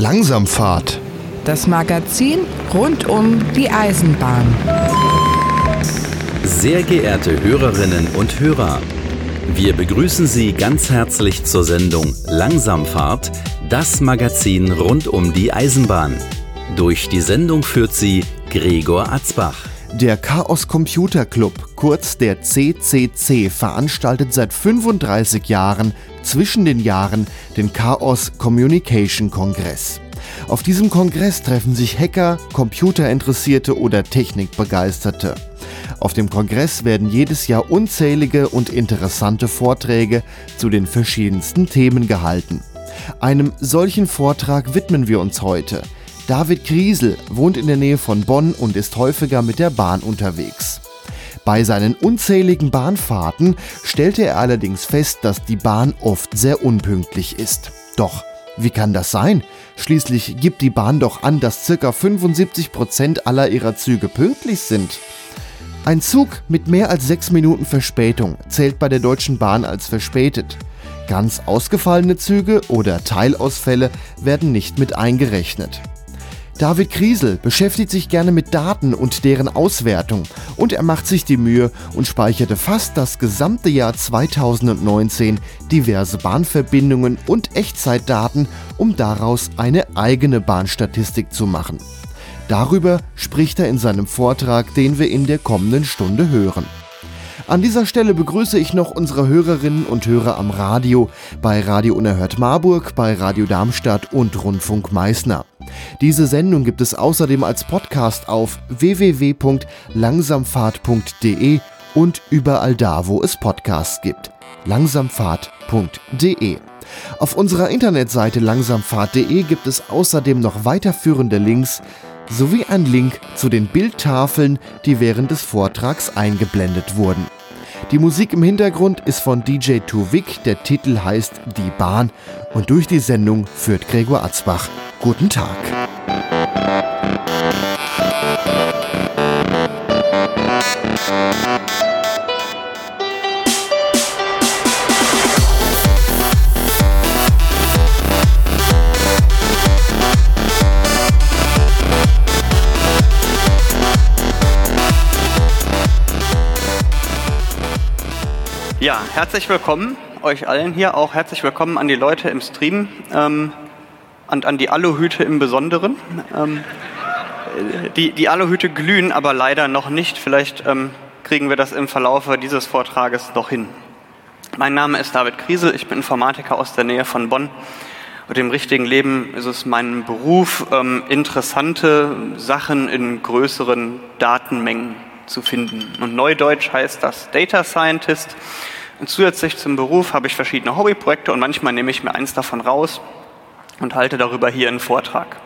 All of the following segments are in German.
Langsamfahrt. Das Magazin rund um die Eisenbahn. Sehr geehrte Hörerinnen und Hörer, wir begrüßen Sie ganz herzlich zur Sendung Langsamfahrt, das Magazin rund um die Eisenbahn. Durch die Sendung führt sie Gregor Atzbach. Der Chaos Computer Club, kurz der CCC, veranstaltet seit 35 Jahren zwischen den Jahren den Chaos Communication Kongress. Auf diesem Kongress treffen sich Hacker, Computerinteressierte oder Technikbegeisterte. Auf dem Kongress werden jedes Jahr unzählige und interessante Vorträge zu den verschiedensten Themen gehalten. Einem solchen Vortrag widmen wir uns heute – David Griesel wohnt in der Nähe von Bonn und ist häufiger mit der Bahn unterwegs. Bei seinen unzähligen Bahnfahrten stellte er allerdings fest, dass die Bahn oft sehr unpünktlich ist. Doch, wie kann das sein? Schließlich gibt die Bahn doch an, dass ca. 75 Prozent aller ihrer Züge pünktlich sind. Ein Zug mit mehr als sechs Minuten Verspätung zählt bei der Deutschen Bahn als verspätet. Ganz ausgefallene Züge oder Teilausfälle werden nicht mit eingerechnet. David Kriesel beschäftigt sich gerne mit Daten und deren Auswertung und er macht sich die Mühe und speicherte fast das gesamte Jahr 2019 diverse Bahnverbindungen und Echtzeitdaten, um daraus eine eigene Bahnstatistik zu machen. Darüber spricht er in seinem Vortrag, den wir in der kommenden Stunde hören. An dieser Stelle begrüße ich noch unsere Hörerinnen und Hörer am Radio, bei Radio Unerhört Marburg, bei Radio Darmstadt und Rundfunk Meißner. Diese Sendung gibt es außerdem als Podcast auf www.langsamfahrt.de und überall da, wo es Podcasts gibt. Langsamfahrt.de Auf unserer Internetseite langsamfahrt.de gibt es außerdem noch weiterführende Links sowie ein Link zu den Bildtafeln, die während des Vortrags eingeblendet wurden. Die Musik im Hintergrund ist von DJ Tuvik, der Titel heißt Die Bahn und durch die Sendung führt Gregor Atzbach. Guten Tag. Ja, herzlich willkommen euch allen hier, auch herzlich willkommen an die Leute im Stream ähm, und an die Aluhüte im Besonderen. Ähm, die, die Aluhüte glühen aber leider noch nicht. Vielleicht ähm, kriegen wir das im Verlauf dieses Vortrages noch hin. Mein Name ist David Kriesel, ich bin Informatiker aus der Nähe von Bonn. Und im richtigen Leben ist es mein Beruf, ähm, interessante Sachen in größeren Datenmengen zu finden. Und neudeutsch heißt das Data Scientist. Und zusätzlich zum Beruf habe ich verschiedene Hobbyprojekte und manchmal nehme ich mir eins davon raus und halte darüber hier einen Vortrag.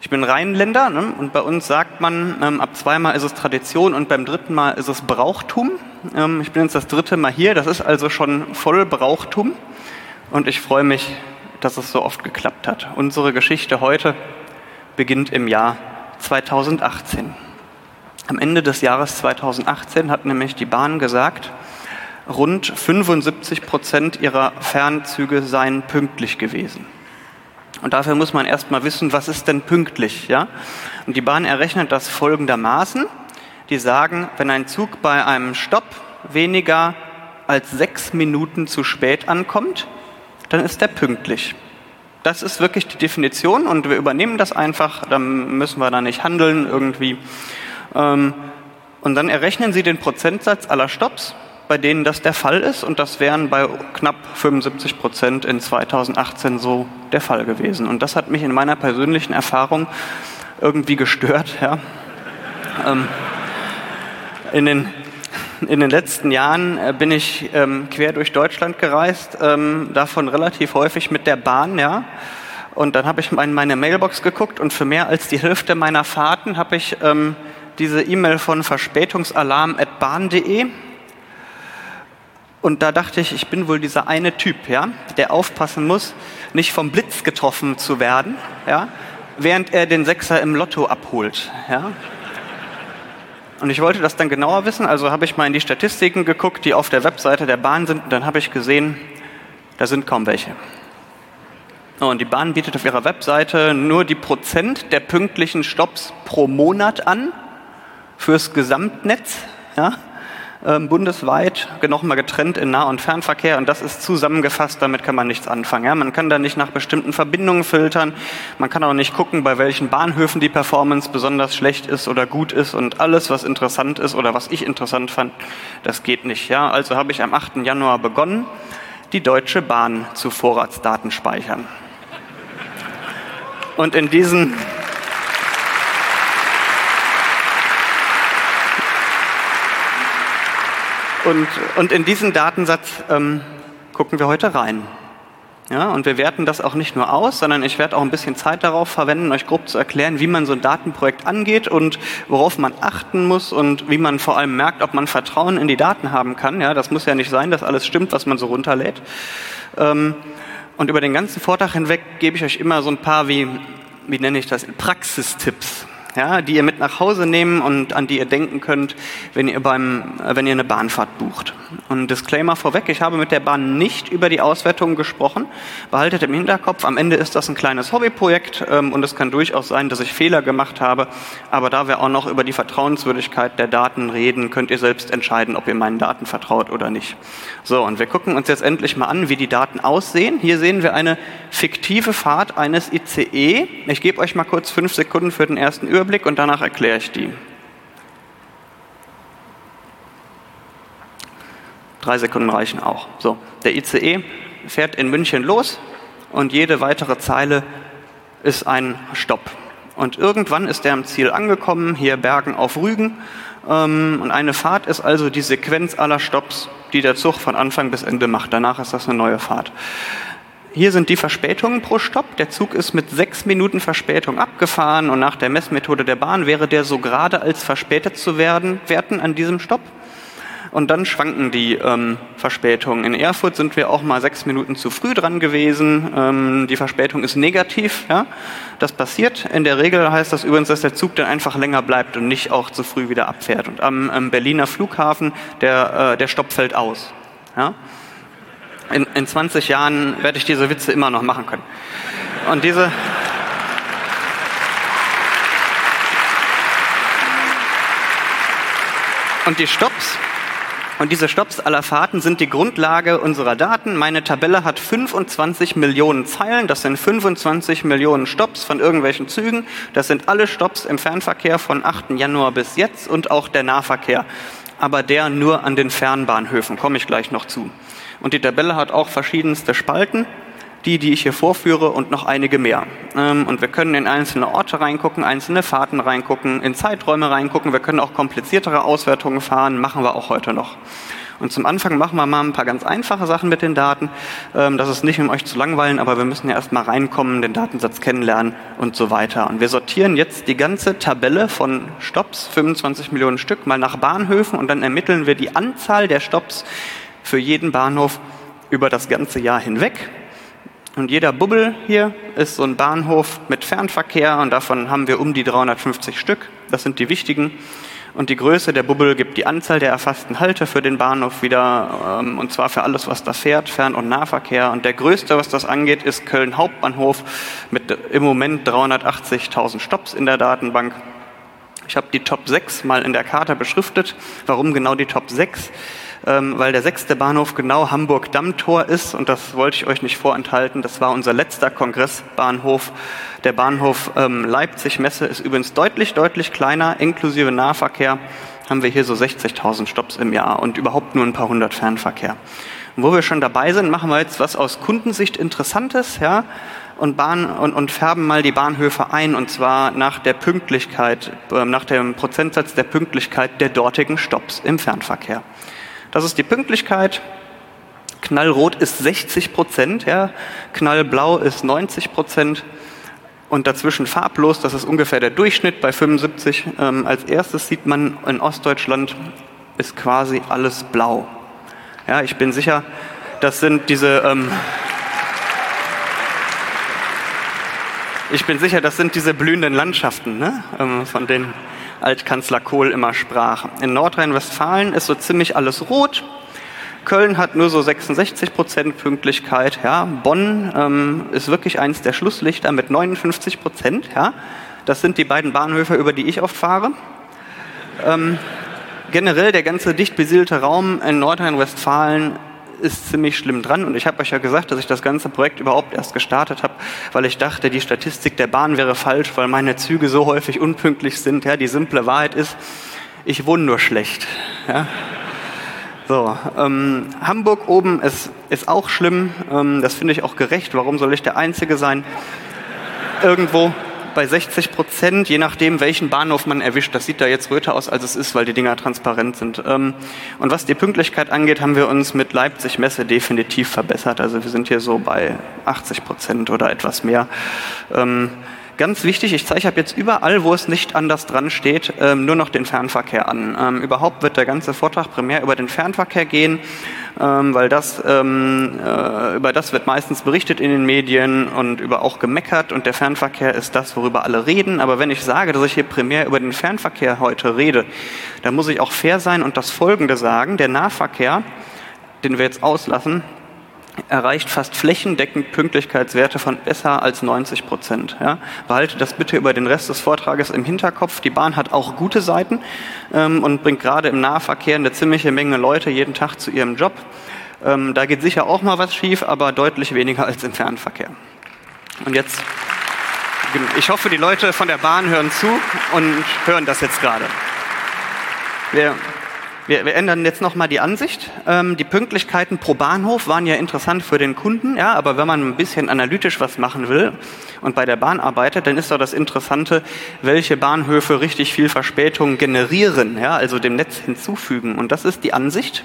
Ich bin Rheinländer ne, und bei uns sagt man, ähm, ab zweimal ist es Tradition und beim dritten Mal ist es Brauchtum. Ähm, ich bin jetzt das dritte Mal hier, das ist also schon voll Brauchtum und ich freue mich, dass es so oft geklappt hat. Unsere Geschichte heute beginnt im Jahr 2018. Am Ende des Jahres 2018 hat nämlich die Bahn gesagt, rund 75 Prozent ihrer Fernzüge seien pünktlich gewesen. Und dafür muss man erstmal wissen, was ist denn pünktlich, ja? Und die Bahn errechnet das folgendermaßen. Die sagen, wenn ein Zug bei einem Stopp weniger als sechs Minuten zu spät ankommt, dann ist er pünktlich. Das ist wirklich die Definition und wir übernehmen das einfach, dann müssen wir da nicht handeln irgendwie. Ähm, und dann errechnen Sie den Prozentsatz aller Stops, bei denen das der Fall ist. Und das wären bei knapp 75 Prozent in 2018 so der Fall gewesen. Und das hat mich in meiner persönlichen Erfahrung irgendwie gestört. Ja. Ähm, in, den, in den letzten Jahren äh, bin ich ähm, quer durch Deutschland gereist, davon relativ häufig mit der Bahn. Ja. Und dann habe ich in meine Mailbox geguckt und für mehr als die Hälfte meiner Fahrten habe ich ähm, diese E-Mail von verspätungsalarm.bahn.de und da dachte ich, ich bin wohl dieser eine Typ, ja, der aufpassen muss, nicht vom Blitz getroffen zu werden, ja, während er den Sechser im Lotto abholt, ja. Und ich wollte das dann genauer wissen, also habe ich mal in die Statistiken geguckt, die auf der Webseite der Bahn sind, und dann habe ich gesehen, da sind kaum welche. Und die Bahn bietet auf ihrer Webseite nur die Prozent der pünktlichen Stops pro Monat an fürs Gesamtnetz. Ja? Ähm, bundesweit nochmal getrennt in Nah- und Fernverkehr und das ist zusammengefasst, damit kann man nichts anfangen. Ja? Man kann da nicht nach bestimmten Verbindungen filtern, man kann auch nicht gucken, bei welchen Bahnhöfen die Performance besonders schlecht ist oder gut ist und alles, was interessant ist oder was ich interessant fand, das geht nicht. Ja? Also habe ich am 8. Januar begonnen, die Deutsche Bahn zu Vorratsdaten speichern. Und in diesen Und, und in diesen Datensatz ähm, gucken wir heute rein. Ja, und wir werten das auch nicht nur aus, sondern ich werde auch ein bisschen Zeit darauf verwenden, euch grob zu erklären, wie man so ein Datenprojekt angeht und worauf man achten muss und wie man vor allem merkt, ob man Vertrauen in die Daten haben kann. Ja, das muss ja nicht sein, dass alles stimmt, was man so runterlädt. Ähm, und über den ganzen Vortrag hinweg gebe ich euch immer so ein paar, wie, wie nenne ich das, Praxistipps ja, die ihr mit nach Hause nehmen und an die ihr denken könnt, wenn ihr, beim, äh, wenn ihr eine Bahnfahrt bucht. Und Disclaimer vorweg, ich habe mit der Bahn nicht über die Auswertung gesprochen. Behaltet im Hinterkopf, am Ende ist das ein kleines Hobbyprojekt ähm, und es kann durchaus sein, dass ich Fehler gemacht habe. Aber da wir auch noch über die Vertrauenswürdigkeit der Daten reden, könnt ihr selbst entscheiden, ob ihr meinen Daten vertraut oder nicht. So, und wir gucken uns jetzt endlich mal an, wie die Daten aussehen. Hier sehen wir eine fiktive Fahrt eines ICE. Ich gebe euch mal kurz fünf Sekunden für den ersten Überblick. Überblick und danach erkläre ich die. Drei Sekunden reichen auch. So, der ICE fährt in München los und jede weitere Zeile ist ein Stopp. Und irgendwann ist er am Ziel angekommen, hier Bergen auf Rügen. Ähm, und eine Fahrt ist also die Sequenz aller Stopps, die der Zug von Anfang bis Ende macht. Danach ist das eine neue Fahrt. Hier sind die Verspätungen pro Stopp. Der Zug ist mit sechs Minuten Verspätung abgefahren und nach der Messmethode der Bahn wäre der so gerade als verspätet zu werden, werten an diesem Stopp. Und dann schwanken die ähm, Verspätungen. In Erfurt sind wir auch mal sechs Minuten zu früh dran gewesen. Ähm, die Verspätung ist negativ. Ja? Das passiert. In der Regel heißt das übrigens, dass der Zug dann einfach länger bleibt und nicht auch zu früh wieder abfährt. Und am, am Berliner Flughafen, der, äh, der Stopp fällt aus. Ja? In, in 20 Jahren werde ich diese Witze immer noch machen können. Und diese, Und die Stops und diese Stops aller Fahrten sind die Grundlage unserer Daten. Meine Tabelle hat 25 Millionen Zeilen. Das sind 25 Millionen Stops von irgendwelchen Zügen. Das sind alle Stops im Fernverkehr von 8. Januar bis jetzt und auch der Nahverkehr. Aber der nur an den Fernbahnhöfen. Komme ich gleich noch zu. Und die Tabelle hat auch verschiedenste Spalten, die, die ich hier vorführe und noch einige mehr. Ähm, und wir können in einzelne Orte reingucken, einzelne Fahrten reingucken, in Zeiträume reingucken. Wir können auch kompliziertere Auswertungen fahren, machen wir auch heute noch. Und zum Anfang machen wir mal ein paar ganz einfache Sachen mit den Daten. Ähm, das ist nicht, um euch zu langweilen, aber wir müssen ja erstmal reinkommen, den Datensatz kennenlernen und so weiter. Und wir sortieren jetzt die ganze Tabelle von Stops, 25 Millionen Stück, mal nach Bahnhöfen und dann ermitteln wir die Anzahl der Stops, für jeden Bahnhof über das ganze Jahr hinweg. Und jeder Bubbel hier ist so ein Bahnhof mit Fernverkehr und davon haben wir um die 350 Stück. Das sind die wichtigen. Und die Größe der Bubbel gibt die Anzahl der erfassten Halte für den Bahnhof wieder, ähm, und zwar für alles, was da fährt, Fern- und Nahverkehr. Und der größte, was das angeht, ist Köln Hauptbahnhof mit im Moment 380.000 Stops in der Datenbank. Ich habe die Top 6 mal in der Karte beschriftet. Warum genau die Top 6? Ähm, weil der sechste Bahnhof genau Hamburg-Dammtor ist und das wollte ich euch nicht vorenthalten. Das war unser letzter Kongressbahnhof. Der Bahnhof ähm, Leipzig-Messe ist übrigens deutlich, deutlich kleiner, inklusive Nahverkehr haben wir hier so 60.000 Stops im Jahr und überhaupt nur ein paar hundert Fernverkehr. Und wo wir schon dabei sind, machen wir jetzt was aus Kundensicht Interessantes, ja, und, Bahn, und, und färben mal die Bahnhöfe ein, und zwar nach der Pünktlichkeit, äh, nach dem Prozentsatz der Pünktlichkeit der dortigen Stops im Fernverkehr. Das ist die Pünktlichkeit. Knallrot ist 60 Prozent, ja. Knallblau ist 90 Prozent. Und dazwischen farblos, das ist ungefähr der Durchschnitt bei 75. Ähm, als erstes sieht man in Ostdeutschland ist quasi alles blau. Ja, ich bin sicher, das sind diese. Ähm, ich bin sicher, das sind diese blühenden Landschaften, ne? ähm, von denen Altkanzler Kohl immer sprach. In Nordrhein-Westfalen ist so ziemlich alles rot. Köln hat nur so 66 Prozent Pünktlichkeit. Ja. Bonn ähm, ist wirklich eins der Schlusslichter mit 59 Prozent. Ja. Das sind die beiden Bahnhöfe, über die ich oft fahre. Ähm, generell der ganze dicht besiedelte Raum in Nordrhein-Westfalen ist ziemlich schlimm dran. Und ich habe euch ja gesagt, dass ich das ganze Projekt überhaupt erst gestartet habe, weil ich dachte, die Statistik der Bahn wäre falsch, weil meine Züge so häufig unpünktlich sind. Ja, die simple Wahrheit ist, ich wohne nur schlecht. Ja. So, ähm, Hamburg oben ist, ist auch schlimm. Ähm, das finde ich auch gerecht. Warum soll ich der Einzige sein? Irgendwo bei 60 Prozent, je nachdem, welchen Bahnhof man erwischt. Das sieht da jetzt röter aus, als es ist, weil die Dinger transparent sind. Ähm, und was die Pünktlichkeit angeht, haben wir uns mit Leipzig Messe definitiv verbessert. Also wir sind hier so bei 80 Prozent oder etwas mehr. Ganz wichtig, ich zeige jetzt überall, wo es nicht anders dran steht, ähm, nur noch den Fernverkehr an. Ähm, überhaupt wird der ganze Vortrag primär über den Fernverkehr gehen, ähm, weil das, äh, über das wird meistens berichtet in den Medien und über auch gemeckert und der Fernverkehr ist das, worüber alle reden. Aber wenn ich sage, dass ich hier primär über den Fernverkehr heute rede, dann muss ich auch fair sein und das Folgende sagen. Der Nahverkehr, den wir jetzt auslassen, erreicht fast flächendeckend Pünktlichkeitswerte von besser als 90 Prozent. Ja? Behalte das bitte über den Rest des Vortrages im Hinterkopf. Die Bahn hat auch gute Seiten ähm, und bringt gerade im Nahverkehr eine ziemliche Menge Leute jeden Tag zu ihrem Job. Ähm, da geht sicher auch mal was schief, aber deutlich weniger als im Fernverkehr. Und jetzt, ich hoffe, die Leute von der Bahn hören zu und hören das jetzt gerade. Wir wir, wir ändern jetzt nochmal die Ansicht. Ähm, die Pünktlichkeiten pro Bahnhof waren ja interessant für den Kunden, ja, aber wenn man ein bisschen analytisch was machen will und bei der Bahn arbeitet, dann ist doch das Interessante, welche Bahnhöfe richtig viel Verspätung generieren, ja, also dem Netz hinzufügen. Und das ist die Ansicht.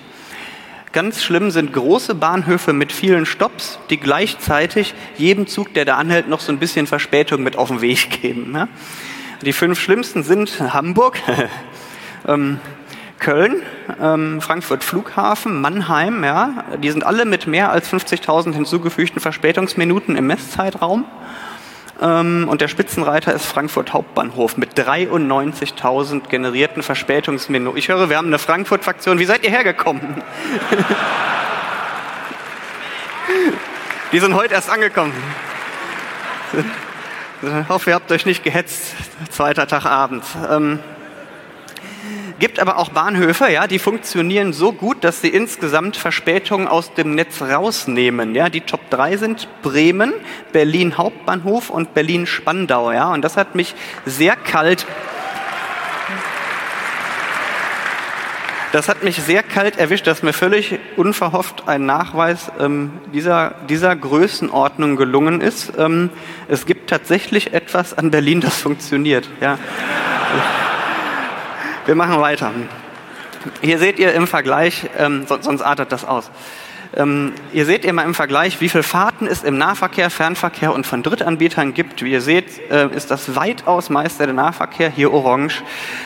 Ganz schlimm sind große Bahnhöfe mit vielen Stops, die gleichzeitig jedem Zug, der da anhält, noch so ein bisschen Verspätung mit auf den Weg geben. Ja. Die fünf schlimmsten sind Hamburg, ähm, Köln, ähm, Frankfurt Flughafen, Mannheim, ja, die sind alle mit mehr als 50.000 hinzugefügten Verspätungsminuten im Messzeitraum. Ähm, und der Spitzenreiter ist Frankfurt Hauptbahnhof mit 93.000 generierten Verspätungsminuten. Ich höre, wir haben eine Frankfurt-Fraktion. Wie seid ihr hergekommen? die sind heute erst angekommen. Ich hoffe, ihr habt euch nicht gehetzt. Zweiter Tag abends. Ähm, Gibt aber auch Bahnhöfe, ja, die funktionieren so gut, dass sie insgesamt Verspätungen aus dem Netz rausnehmen. Ja, die Top 3 sind Bremen, Berlin Hauptbahnhof und Berlin Spandau. Ja, und das hat mich sehr kalt Das hat mich sehr kalt erwischt, dass mir völlig unverhofft ein Nachweis ähm, dieser, dieser Größenordnung gelungen ist. Ähm, es gibt tatsächlich etwas an Berlin, das funktioniert. Ja. Wir machen weiter. Hier seht ihr im Vergleich, ähm, sonst artet das aus. Ähm, ihr seht immer im Vergleich, wie viele Fahrten es im Nahverkehr, Fernverkehr und von Drittanbietern gibt. Wie ihr seht, äh, ist das weitaus meiste der Nahverkehr, hier orange.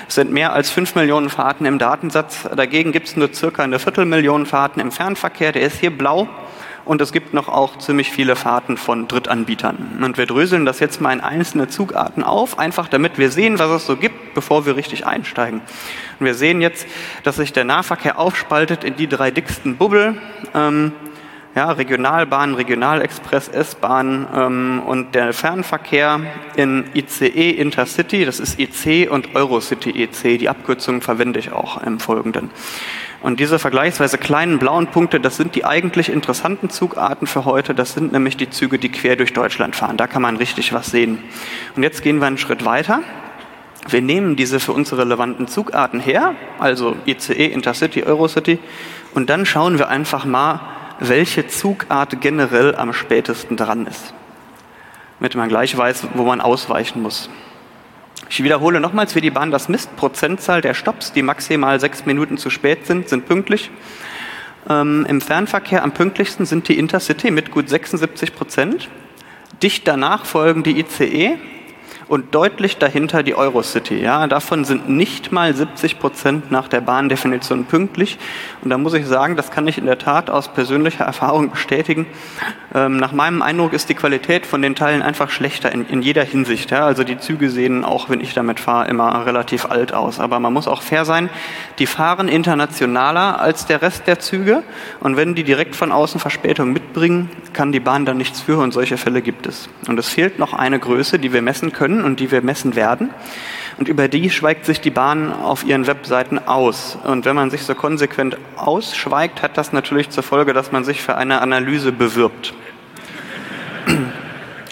Sind mehr als fünf Millionen Fahrten im Datensatz. Dagegen gibt es nur circa eine Viertelmillion Fahrten im Fernverkehr. Der ist hier blau und es gibt noch auch ziemlich viele Fahrten von Drittanbietern. Und wir dröseln das jetzt mal in einzelne Zugarten auf, einfach damit wir sehen, was es so gibt, bevor wir richtig einsteigen. Und wir sehen jetzt, dass sich der Nahverkehr aufspaltet in die drei dicksten Bubbel. Ähm, ja, Regionalbahn, Regionalexpress, S-Bahn ähm, und der Fernverkehr in ICE Intercity, das ist IC und Eurocity EC, die Abkürzungen verwende ich auch im Folgenden. Und diese vergleichsweise kleinen blauen Punkte, das sind die eigentlich interessanten Zugarten für heute. Das sind nämlich die Züge, die quer durch Deutschland fahren. Da kann man richtig was sehen. Und jetzt gehen wir einen Schritt weiter. Wir nehmen diese für uns relevanten Zugarten her, also ICE, Intercity, Eurocity, und dann schauen wir einfach mal, welche Zugart generell am spätesten dran ist. Damit man gleich weiß, wo man ausweichen muss. Ich wiederhole nochmals, wie die Bahn das misst. Prozentzahl der Stops, die maximal sechs Minuten zu spät sind, sind pünktlich. Ähm, Im Fernverkehr am pünktlichsten sind die Intercity mit gut 76 Prozent. Dicht danach folgen die ICE und deutlich dahinter die Eurocity. Ja, davon sind nicht mal 70 Prozent nach der Bahndefinition pünktlich. Und da muss ich sagen, das kann ich in der Tat aus persönlicher Erfahrung bestätigen. Ähm, nach meinem Eindruck ist die Qualität von den Teilen einfach schlechter in, in jeder Hinsicht. Ja. Also die Züge sehen, auch wenn ich damit fahre, immer relativ alt aus. Aber man muss auch fair sein. Die fahren internationaler als der Rest der Züge. Und wenn die direkt von außen Verspätung mitbringen, kann die Bahn da nichts für. Und solche Fälle gibt es. Und es fehlt noch eine Größe, die wir messen können können und die wir messen werden. Und über die schweigt sich die Bahn auf ihren Webseiten aus. Und wenn man sich so konsequent ausschweigt, hat das natürlich zur Folge, dass man sich für eine Analyse bewirbt.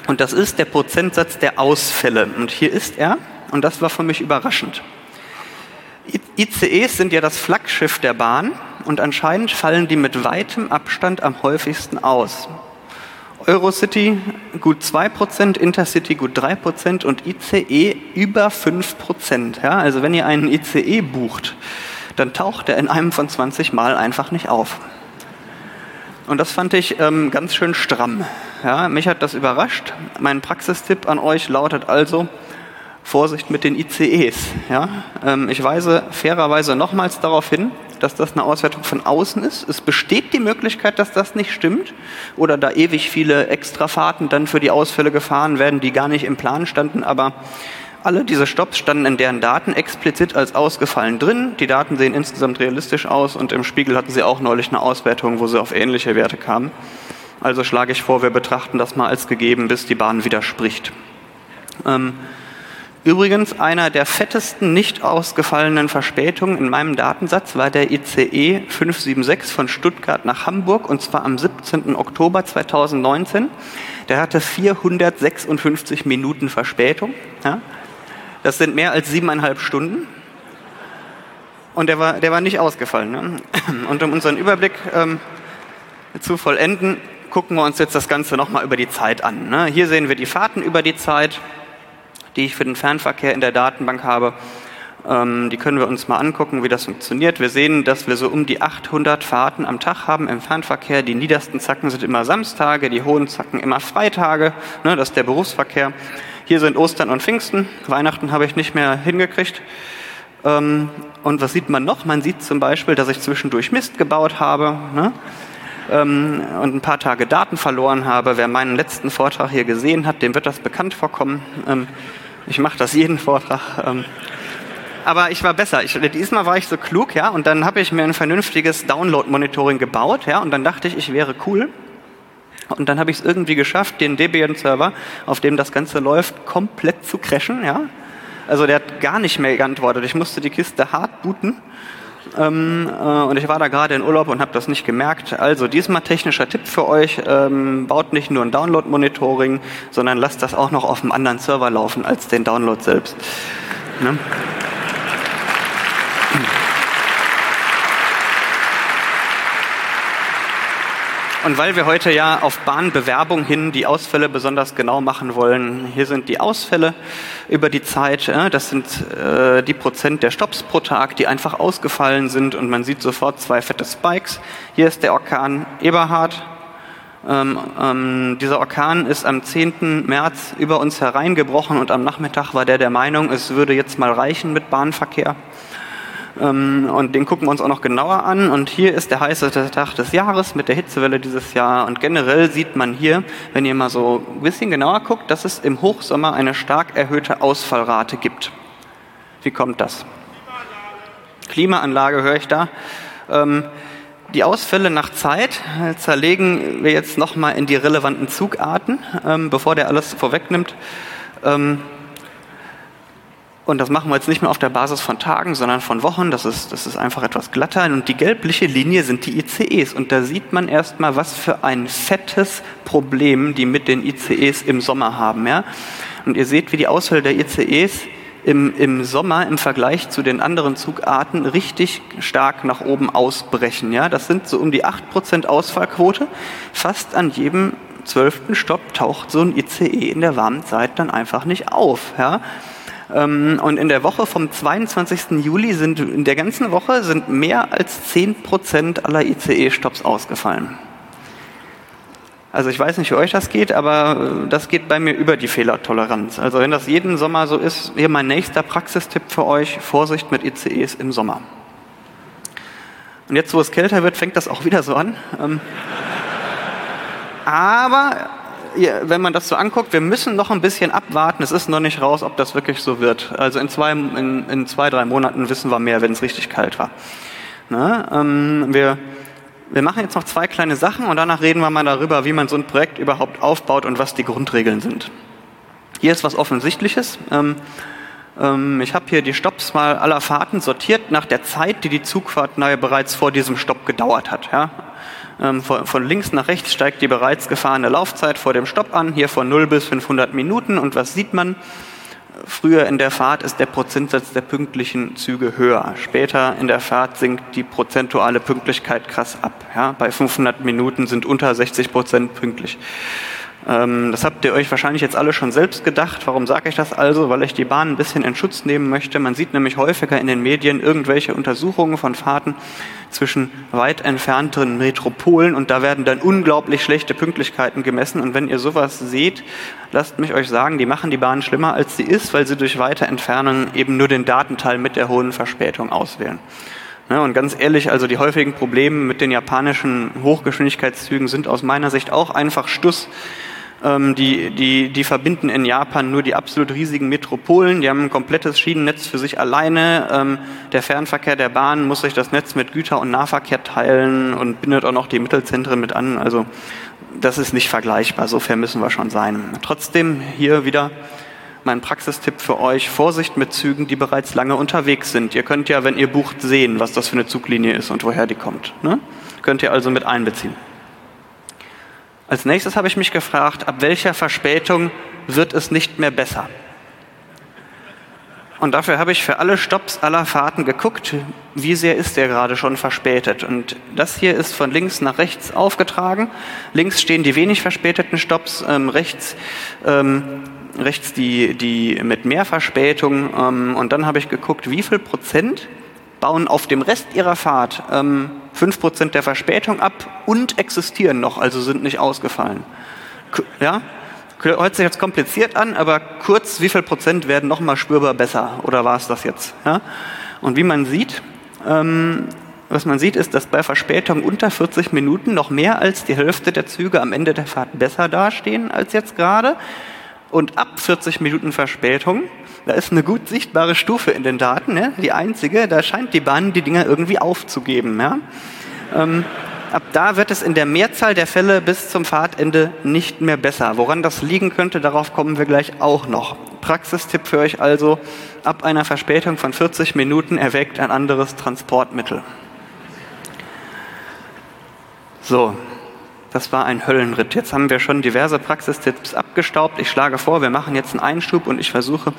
Und das ist der Prozentsatz der Ausfälle. Und hier ist er. Und das war für mich überraschend. ICEs sind ja das Flaggschiff der Bahn und anscheinend fallen die mit weitem Abstand am häufigsten aus. Eurocity gut 2%, Intercity gut 3% und ICE über 5%. Ja? Also wenn ihr einen ICE bucht, dann taucht er in einem von 20 Mal einfach nicht auf. Und das fand ich ähm, ganz schön stramm. Ja? Mich hat das überrascht. Mein Praxistipp an euch lautet also, Vorsicht mit den ICEs. Ja? Ähm, ich weise fairerweise nochmals darauf hin, dass das eine Auswertung von außen ist. Es besteht die Möglichkeit, dass das nicht stimmt oder da ewig viele Extrafahrten dann für die Ausfälle gefahren werden, die gar nicht im Plan standen, aber alle diese Stops standen in deren Daten explizit als ausgefallen drin. Die Daten sehen insgesamt realistisch aus und im Spiegel hatten sie auch neulich eine Auswertung, wo sie auf ähnliche Werte kamen. Also schlage ich vor, wir betrachten das mal als gegeben, bis die Bahn widerspricht. Ähm, Übrigens, einer der fettesten nicht ausgefallenen Verspätungen in meinem Datensatz war der ICE 576 von Stuttgart nach Hamburg und zwar am 17. Oktober 2019. Der hatte 456 Minuten Verspätung. Ja. Das sind mehr als siebeneinhalb Stunden. Und der war, der war nicht ausgefallen. Ne? Und um unseren Überblick ähm, zu vollenden, gucken wir uns jetzt das Ganze nochmal über die Zeit an. Ne? Hier sehen wir die Fahrten über die Zeit die ich für den Fernverkehr in der Datenbank habe. Ähm, die können wir uns mal angucken, wie das funktioniert. Wir sehen, dass wir so um die 800 Fahrten am Tag haben im Fernverkehr. Die niedersten Zacken sind immer Samstage, die hohen Zacken immer Freitage. Ne, das ist der Berufsverkehr. Hier sind Ostern und Pfingsten. Weihnachten habe ich nicht mehr hingekriegt. Ähm, und was sieht man noch? Man sieht zum Beispiel, dass ich zwischendurch Mist gebaut habe. Ne? ähm, und ein paar Tage Daten verloren habe. Wer meinen letzten Vortrag hier gesehen hat, dem wird das bekannt vorkommen. Ich mache das jeden Vortrag. Ähm, aber ich war besser. Ich, diesmal war ich so klug, ja, und dann habe ich mir ein vernünftiges Download-Monitoring gebaut, ja, und dann dachte ich, ich wäre cool. Und dann habe ich es irgendwie geschafft, den Debian-Server, auf dem das Ganze läuft, komplett zu crashen, ja. Also der hat gar nicht mehr geantwortet. Ich musste die Kiste hart booten. Ähm, äh, und ich war da gerade in Urlaub und habe das nicht gemerkt. Also diesmal technischer Tipp für euch, ähm, baut nicht nur ein Download-Monitoring, sondern lasst das auch noch auf einem anderen Server laufen als den Download selbst. Ne? Und weil wir heute ja auf Bahnbewerbung hin die Ausfälle besonders genau machen wollen, hier sind die Ausfälle über die Zeit. Das sind äh, die Prozent der Stops pro Tag, die einfach ausgefallen sind. Und man sieht sofort zwei fette Spikes. Hier ist der Orkan Eberhard. Ähm, ähm, dieser Orkan ist am 10. März über uns hereingebrochen und am Nachmittag war der der Meinung, es würde jetzt mal reichen mit Bahnverkehr. Ähm, und den gucken wir uns auch noch genauer an. Und hier ist der heißeste Tag des Jahres mit der Hitzewelle dieses Jahr. Und generell sieht man hier, wenn ihr mal so ein bisschen genauer guckt, dass es im Hochsommer eine stark erhöhte Ausfallrate gibt. Wie kommt das? Klimaanlage höre ich da. Ähm, die Ausfälle nach Zeit zerlegen wir jetzt nochmal in die relevanten Zugarten, ähm, bevor der alles vorwegnimmt. Und das machen wir jetzt nicht mehr auf der Basis von Tagen, sondern von Wochen. Das ist, das ist einfach etwas glatter. Und die gelbliche Linie sind die ICEs. Und da sieht man erstmal, was für ein fettes Problem die mit den ICEs im Sommer haben. Ja? Und ihr seht, wie die Ausfälle der ICEs im, im Sommer im Vergleich zu den anderen Zugarten richtig stark nach oben ausbrechen. Ja? Das sind so um die 8% Ausfallquote. Fast an jedem zwölften Stopp taucht so ein ICE in der warmen Zeit dann einfach nicht auf. Ja? Ähm, und in der Woche vom 22. Juli sind in der ganzen Woche sind mehr als 10 Prozent aller ICE-Stops ausgefallen. Also ich weiß nicht, wie euch das geht, aber äh, das geht bei mir über die Fehlertoleranz. Also wenn das jeden Sommer so ist, hier mein nächster Praxistipp für euch, Vorsicht mit ICEs im Sommer. Und jetzt, wo es kälter wird, fängt das auch wieder so an. Ähm, aber wenn man das so anguckt, wir müssen noch ein bisschen abwarten. Es ist noch nicht raus, ob das wirklich so wird. Also in zwei, in, in zwei drei Monaten wissen wir mehr, wenn es richtig kalt war. Ne? Ähm, wir, wir machen jetzt noch zwei kleine Sachen und danach reden wir mal darüber, wie man so ein Projekt überhaupt aufbaut und was die Grundregeln sind. Hier ist was Offensichtliches. Ähm, ähm, ich habe hier die Stopps mal aller Fahrten sortiert nach der Zeit, die die Zugfahrt bereits vor diesem Stopp gedauert hat. Ja? Ähm, von, links nach rechts steigt die bereits gefahrene Laufzeit vor dem Stopp an, hier von 0 bis 500 Minuten. Und was sieht man? Früher in der Fahrt ist der Prozentsatz der pünktlichen Züge höher. Später in der Fahrt sinkt die prozentuale Pünktlichkeit krass ab. Ja? Bei 500 Minuten sind unter 60 Prozent pünktlich. Ähm, das habt ihr euch wahrscheinlich jetzt alle schon selbst gedacht. Warum sage ich das also? Weil ich die Bahn ein bisschen in Schutz nehmen möchte. Man sieht nämlich häufiger in den Medien irgendwelche Untersuchungen von Fahrten zwischen weit entfernteren Metropolen und da werden dann unglaublich schlechte Pünktlichkeiten gemessen. Und wenn ihr sowas seht, lasst mich euch sagen, die machen die Bahn schlimmer, als sie ist, weil sie durch weite Entfernungen eben nur den Datenteil mit der hohen Verspätung auswählen. Ja, und ganz ehrlich, also die häufigen Probleme mit den japanischen Hochgeschwindigkeitszügen sind aus meiner Sicht auch einfach Stuss ähm, die, die, die verbinden in Japan nur die absolut riesigen Metropolen. Die haben ein komplettes Schienennetz für sich alleine. Ähm, der Fernverkehr der Bahn muss sich das Netz mit Güter- und Nahverkehr teilen und bindet auch noch die Mittelzentren mit an. Also das ist nicht vergleichbar. So fair müssen wir schon sein. Trotzdem hier wieder mein Praxistipp für euch, Vorsicht mit Zügen, die bereits lange unterwegs sind. Ihr könnt ja, wenn ihr bucht, sehen, was das für eine Zuglinie ist und woher die kommt. Ne? Könnt ihr also mit einbeziehen. Als nächstes habe ich mich gefragt, ab welcher Verspätung wird es nicht mehr besser? Und dafür habe ich für alle Stops aller Fahrten geguckt, wie sehr ist der gerade schon verspätet. Und das hier ist von links nach rechts aufgetragen. Links stehen die wenig verspäteten Stops, ähm, rechts, ähm, rechts die, die mit mehr Verspätung. Ähm, und dann habe ich geguckt, wie viel Prozent bauen auf dem Rest ihrer Fahrt ähm, 5% der Verspätung ab und existieren noch, also sind nicht ausgefallen. Ja? Hört sich jetzt kompliziert an, aber kurz, wie viel Prozent werden noch mal spürbar besser? Oder war es das jetzt? Ja? Und wie man sieht, ähm, was man sieht, ist, dass bei Verspätung unter 40 Minuten noch mehr als die Hälfte der Züge am Ende der Fahrt besser dastehen als jetzt gerade. Und ab 40 Minuten Verspätung da ist eine gut sichtbare Stufe in den Daten, ja? die einzige, da scheint die Bahn die Dinger irgendwie aufzugeben. Ja? Ähm, ab da wird es in der Mehrzahl der Fälle bis zum Fahrtende nicht mehr besser. Woran das liegen könnte, darauf kommen wir gleich auch noch. Praxistipp für euch also, ab einer Verspätung von 40 Minuten erwägt ein anderes Transportmittel. So, das war ein Höllenritt. Jetzt haben wir schon diverse Praxistipps abgestaubt. Ich schlage vor, wir machen jetzt einen Einschub und ich versuche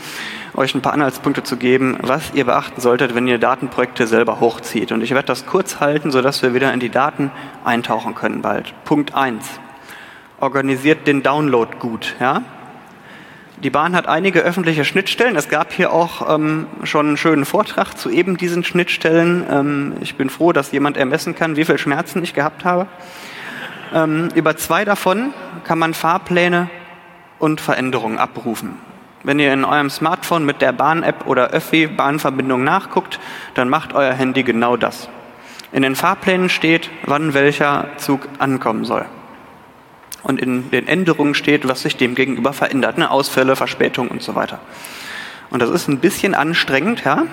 euch ein paar Anhaltspunkte zu geben, was ihr beachten solltet, wenn ihr Datenprojekte selber hochzieht. Und ich werde das kurz halten, sodass wir wieder in die Daten eintauchen können bald. Punkt eins: Organisiert den Download gut. Ja? Die Bahn hat einige öffentliche Schnittstellen. Es gab hier auch ähm, schon einen schönen Vortrag zu eben diesen Schnittstellen. Ähm, ich bin froh, dass jemand ermessen kann, wie viel Schmerzen ich gehabt habe. Ähm, über zwei davon kann man Fahrpläne und Veränderungen abrufen. Wenn ihr in eurem Smartphone mit der Bahn-App oder Öffi-Bahnverbindung nachguckt, dann macht euer Handy genau das. In den Fahrplänen steht, wann welcher Zug ankommen soll. Und in den Änderungen steht, was sich dem gegenüber verändert. Ne? Ausfälle, Verspätung und so weiter. Und das ist ein bisschen anstrengend, ja?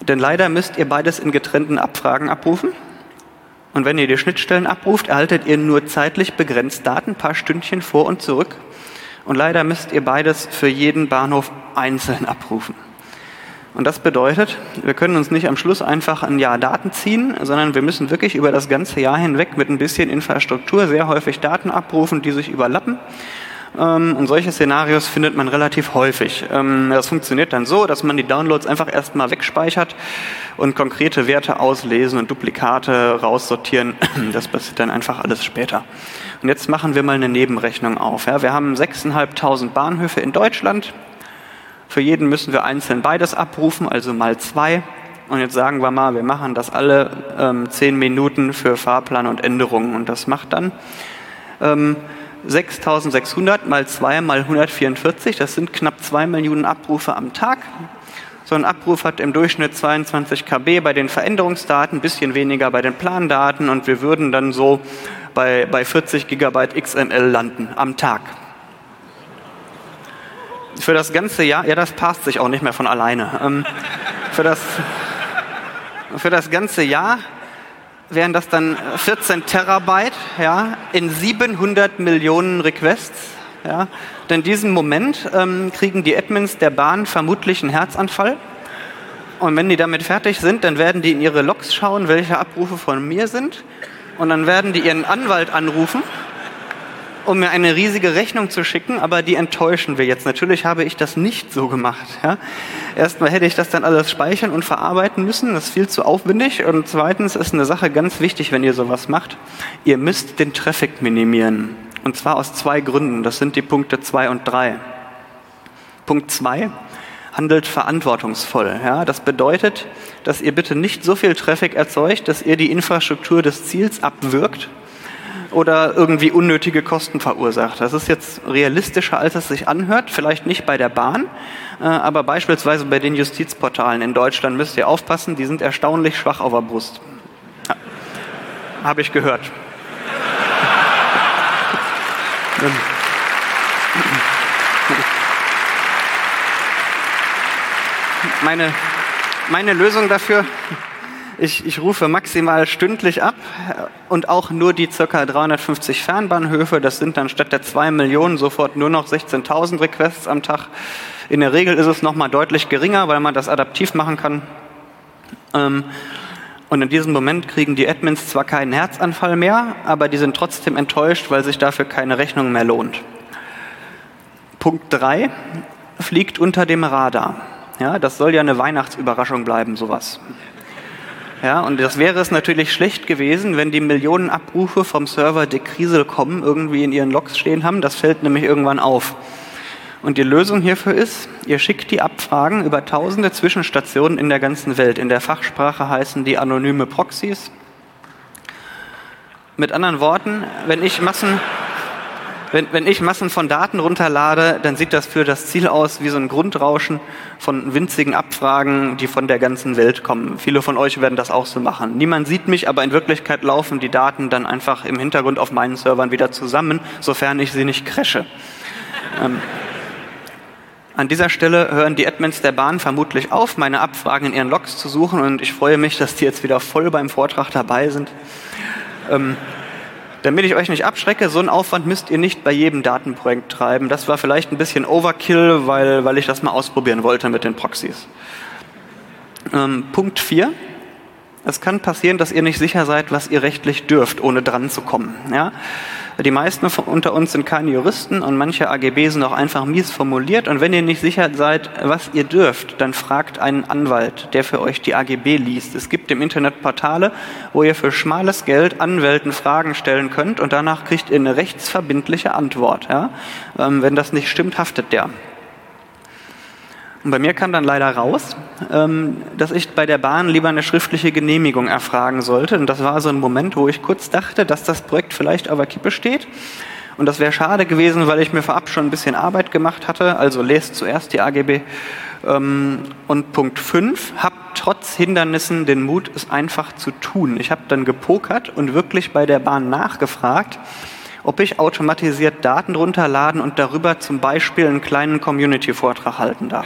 Denn leider müsst ihr beides in getrennten Abfragen abrufen. Und wenn ihr die Schnittstellen abruft, erhaltet ihr nur zeitlich begrenzt Daten, paar Stündchen vor und zurück. Und leider müsst ihr beides für jeden Bahnhof einzeln abrufen. Und das bedeutet, wir können uns nicht am Schluss einfach ein Jahr Daten ziehen, sondern wir müssen wirklich über das ganze Jahr hinweg mit ein bisschen Infrastruktur sehr häufig Daten abrufen, die sich überlappen. Ähm, und solche Szenarios findet man relativ häufig. Ähm, das funktioniert dann so, dass man die Downloads einfach erstmal wegspeichert und konkrete Werte auslesen und Duplikate raussortieren. Das passiert dann einfach alles später. Und jetzt machen wir mal eine Nebenrechnung auf. wir haben 6.500 Bahnhöfe in Deutschland. Für jeden müssen wir einzeln beides abrufen, also mal zwei. Und jetzt sagen wir mal, wir machen das alle ähm, zehn Minuten für Fahrplan und Änderungen. Und das macht dann Ähm, 6600 mal 2 mal 144, das sind knapp 2 Millionen Abrufe am Tag. So ein Abruf hat im Durchschnitt 22 KB bei den Veränderungsdaten, ein bisschen weniger bei den Plandaten und wir würden dann so bei, bei 40 Gigabyte XML landen am Tag. Für das ganze Jahr, ja, das passt sich auch nicht mehr von alleine. Ähm, für, das, für das ganze Jahr wären das dann 14 Terabyte ja, in 700 Millionen Requests. Ja. Denn in diesem Moment ähm, kriegen die Admins der Bahn vermutlich einen Herzanfall. Und wenn die damit fertig sind, dann werden die in ihre Logs schauen, welche Abrufe von mir sind. Und dann werden die ihren Anwalt anrufen um mir eine riesige Rechnung zu schicken, aber die enttäuschen wir jetzt. Natürlich habe ich das nicht so gemacht. Ja. Erstmal hätte ich das dann alles speichern und verarbeiten müssen, das ist viel zu aufwendig. Und zweitens ist eine Sache ganz wichtig, wenn ihr sowas macht. Ihr müsst den Traffic minimieren. Und zwar aus zwei Gründen. Das sind die Punkte zwei und drei. Punkt zwei handelt verantwortungsvoll. Ja, das bedeutet, dass ihr bitte nicht so viel Traffic erzeugt, dass ihr die Infrastruktur des Ziels abwirkt, oder irgendwie unnötige Kosten verursacht. Das ist jetzt realistischer, als es sich anhört. Vielleicht nicht bei der Bahn, äh, aber beispielsweise bei den Justizportalen in Deutschland müsst ihr aufpassen, die sind erstaunlich schwach auf der Brust. Ja. Habe ich gehört. Meine, meine Lösung dafür ich, ich rufe maximal stündlich ab und auch nur die ca. 350 Fernbahnhöfe. Das sind dann statt der 2 Millionen sofort nur noch 16.000 Requests am Tag. In der Regel ist es nochmal deutlich geringer, weil man das adaptiv machen kann. Ähm, und in diesem Moment kriegen die Admins zwar keinen Herzanfall mehr, aber die sind trotzdem enttäuscht, weil sich dafür keine Rechnung mehr lohnt. Punkt 3 fliegt unter dem Radar. Ja, das soll ja eine Weihnachtsüberraschung bleiben, sowas. Ja, und das wäre es natürlich schlecht gewesen, wenn die Millionen Abrufe vom Server decrisel.com irgendwie in ihren Logs stehen haben. Das fällt nämlich irgendwann auf. Und die Lösung hierfür ist, ihr schickt die Abfragen über tausende Zwischenstationen in der ganzen Welt. In der Fachsprache heißen die anonyme Proxys. Mit anderen Worten, wenn ich Massen, wenn, wenn ich Massen von Daten runterlade, dann sieht das für das Ziel aus wie so ein Grundrauschen von winzigen Abfragen, die von der ganzen Welt kommen. Viele von euch werden das auch so machen. Niemand sieht mich, aber in Wirklichkeit laufen die Daten dann einfach im Hintergrund auf meinen Servern wieder zusammen, sofern ich sie nicht crashe. Ähm, an dieser Stelle hören die Admins der Bahn vermutlich auf, meine Abfragen in ihren Logs zu suchen und ich freue mich, dass die jetzt wieder voll beim Vortrag dabei sind. Ähm, damit ich euch nicht abschrecke, so einen Aufwand müsst ihr nicht bei jedem Datenprojekt treiben. Das war vielleicht ein bisschen Overkill, weil, weil ich das mal ausprobieren wollte mit den Proxys. Ähm, Punkt 4. Es kann passieren, dass ihr nicht sicher seid, was ihr rechtlich dürft, ohne dran zu kommen. Ja? Die meisten unter uns sind keine Juristen und manche AGB sind auch einfach mies formuliert. Und wenn ihr nicht sicher seid, was ihr dürft, dann fragt einen Anwalt, der für euch die AGB liest. Es gibt im Internet Portale, wo ihr für schmales Geld Anwälten Fragen stellen könnt und danach kriegt ihr eine rechtsverbindliche Antwort. Ja? Ähm, wenn das nicht stimmt, haftet der. Und bei mir kam dann leider raus, ähm, dass ich bei der Bahn lieber eine schriftliche Genehmigung erfragen sollte. Und das war so ein Moment, wo ich kurz dachte, dass das Projekt vielleicht auf der Kippe steht. Und das wäre schade gewesen, weil ich mir vorab schon ein bisschen Arbeit gemacht hatte. Also lest zuerst die AGB. Ähm, und Punkt 5, habt trotz Hindernissen den Mut, es einfach zu tun. Ich habe dann gepokert und wirklich bei der Bahn nachgefragt, ob ich automatisiert Daten runterladen und darüber zum Beispiel einen kleinen Community-Vortrag halten darf.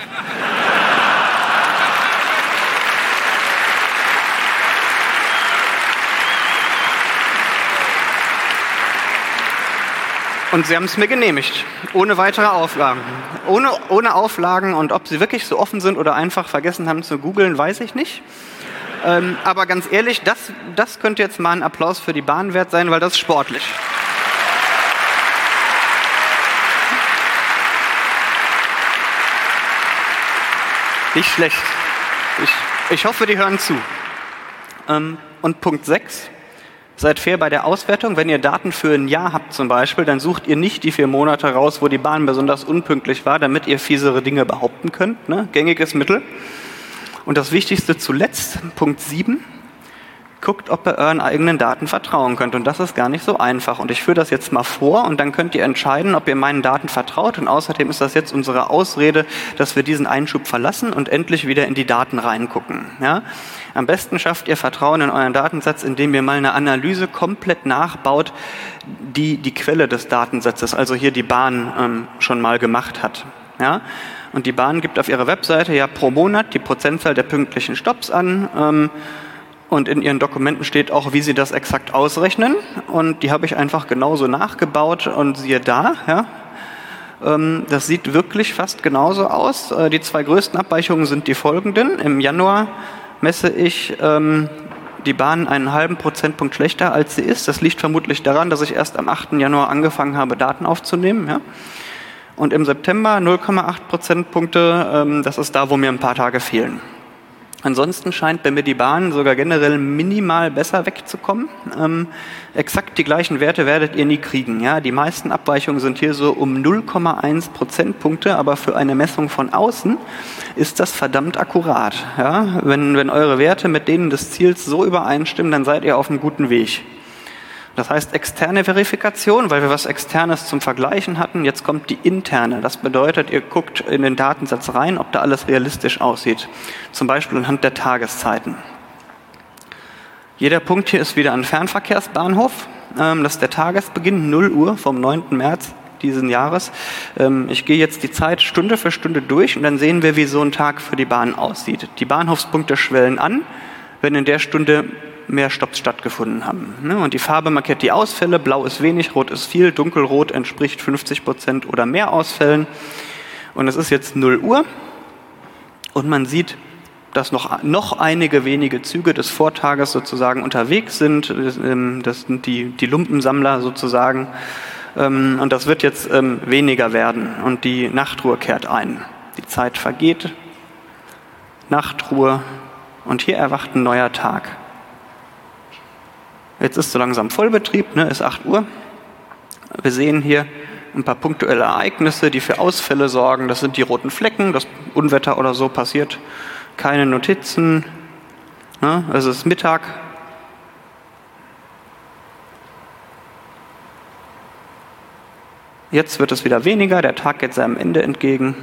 Und sie haben es mir genehmigt, ohne weitere Auflagen. Ohne, ohne Auflagen und ob sie wirklich so offen sind oder einfach vergessen haben zu googeln, weiß ich nicht. Ähm, aber ganz ehrlich, das, das könnte jetzt mal ein Applaus für die Bahn wert sein, weil das ist sportlich. Nicht schlecht. Ich, ich hoffe, die hören zu. Ähm, und Punkt 6. Seid fair bei der Auswertung. Wenn ihr Daten für ein Jahr habt zum Beispiel, dann sucht ihr nicht die vier Monate raus, wo die Bahn besonders unpünktlich war, damit ihr fiesere Dinge behaupten könnt. Ne? Gängiges Mittel. Und das Wichtigste zuletzt, Punkt 7. guckt, ob ihr euren eigenen Daten vertrauen könnt. Und das ist gar nicht so einfach. Und ich führe das jetzt mal vor und dann könnt ihr entscheiden, ob ihr meinen Daten vertraut. Und außerdem ist das jetzt unsere Ausrede, dass wir diesen Einschub verlassen und endlich wieder in die Daten reingucken. Ja? Am besten schafft ihr Vertrauen in euren Datensatz, indem ihr mal eine Analyse komplett nachbaut, die die Quelle des Datensatzes, also hier die Bahn, ähm, schon mal gemacht hat. Ja? Und die Bahn gibt auf ihrer Webseite ja pro Monat die Prozentzahl der pünktlichen Stops an. Ähm, und in ihren Dokumenten steht auch, wie sie das exakt ausrechnen. Und die habe ich einfach genauso nachgebaut und siehe da, ja, ähm, das sieht wirklich fast genauso aus. Äh, die zwei größten Abweichungen sind die folgenden. Im Januar messe ich ähm, die Bahn einen halben Prozentpunkt schlechter, als sie ist. Das liegt vermutlich daran, dass ich erst am 8. Januar angefangen habe, Daten aufzunehmen. Ja. Und im September 0,8 Prozentpunkte, ähm, das ist da, wo mir ein paar Tage fehlen. Ansonsten scheint bei mir die Bahn sogar generell minimal besser wegzukommen. Ähm, exakt die gleichen Werte werdet ihr nie kriegen. Ja? Die meisten Abweichungen sind hier so um 0,1 Prozentpunkte, aber für eine Messung von außen ist das verdammt akkurat. Ja? Wenn, wenn eure Werte mit denen des Ziels so übereinstimmen, dann seid ihr auf einem guten Weg. Das heißt externe Verifikation, weil wir was Externes zum Vergleichen hatten. Jetzt kommt die interne. Das bedeutet, ihr guckt in den Datensatz rein, ob da alles realistisch aussieht. Zum Beispiel anhand der Tageszeiten. Jeder Punkt hier ist wieder ein Fernverkehrsbahnhof. Ähm, das ist der Tagesbeginn, 0 Uhr vom 9. März diesen Jahres. Ähm, ich gehe jetzt die Zeit Stunde für Stunde durch und dann sehen wir, wie so ein Tag für die Bahn aussieht. Die Bahnhofspunkte schwellen an, wenn in der Stunde mehr Stops stattgefunden haben. Ne? Und die Farbe markiert die Ausfälle. Blau ist wenig, rot ist viel, dunkelrot entspricht 50 Prozent oder mehr Ausfällen. Und es ist jetzt 0 Uhr und man sieht, dass noch, noch einige wenige Züge des Vortages sozusagen unterwegs sind. Ähm, das sind die, die Lumpensammler sozusagen. Ähm, und das wird jetzt ähm, weniger werden. Und die Nachtruhe kehrt ein. Die Zeit vergeht. Nachtruhe. Und hier erwacht ein neuer Tag. Jetzt ist so langsam Vollbetrieb, ne, ist 8 Uhr. Wir sehen hier ein paar punktuelle Ereignisse, die für Ausfälle sorgen. Das sind die roten Flecken, das Unwetter oder so passiert. Keine Notizen. Ne, es ist Mittag. Jetzt wird es wieder weniger, der Tag geht seinem Ende entgegen.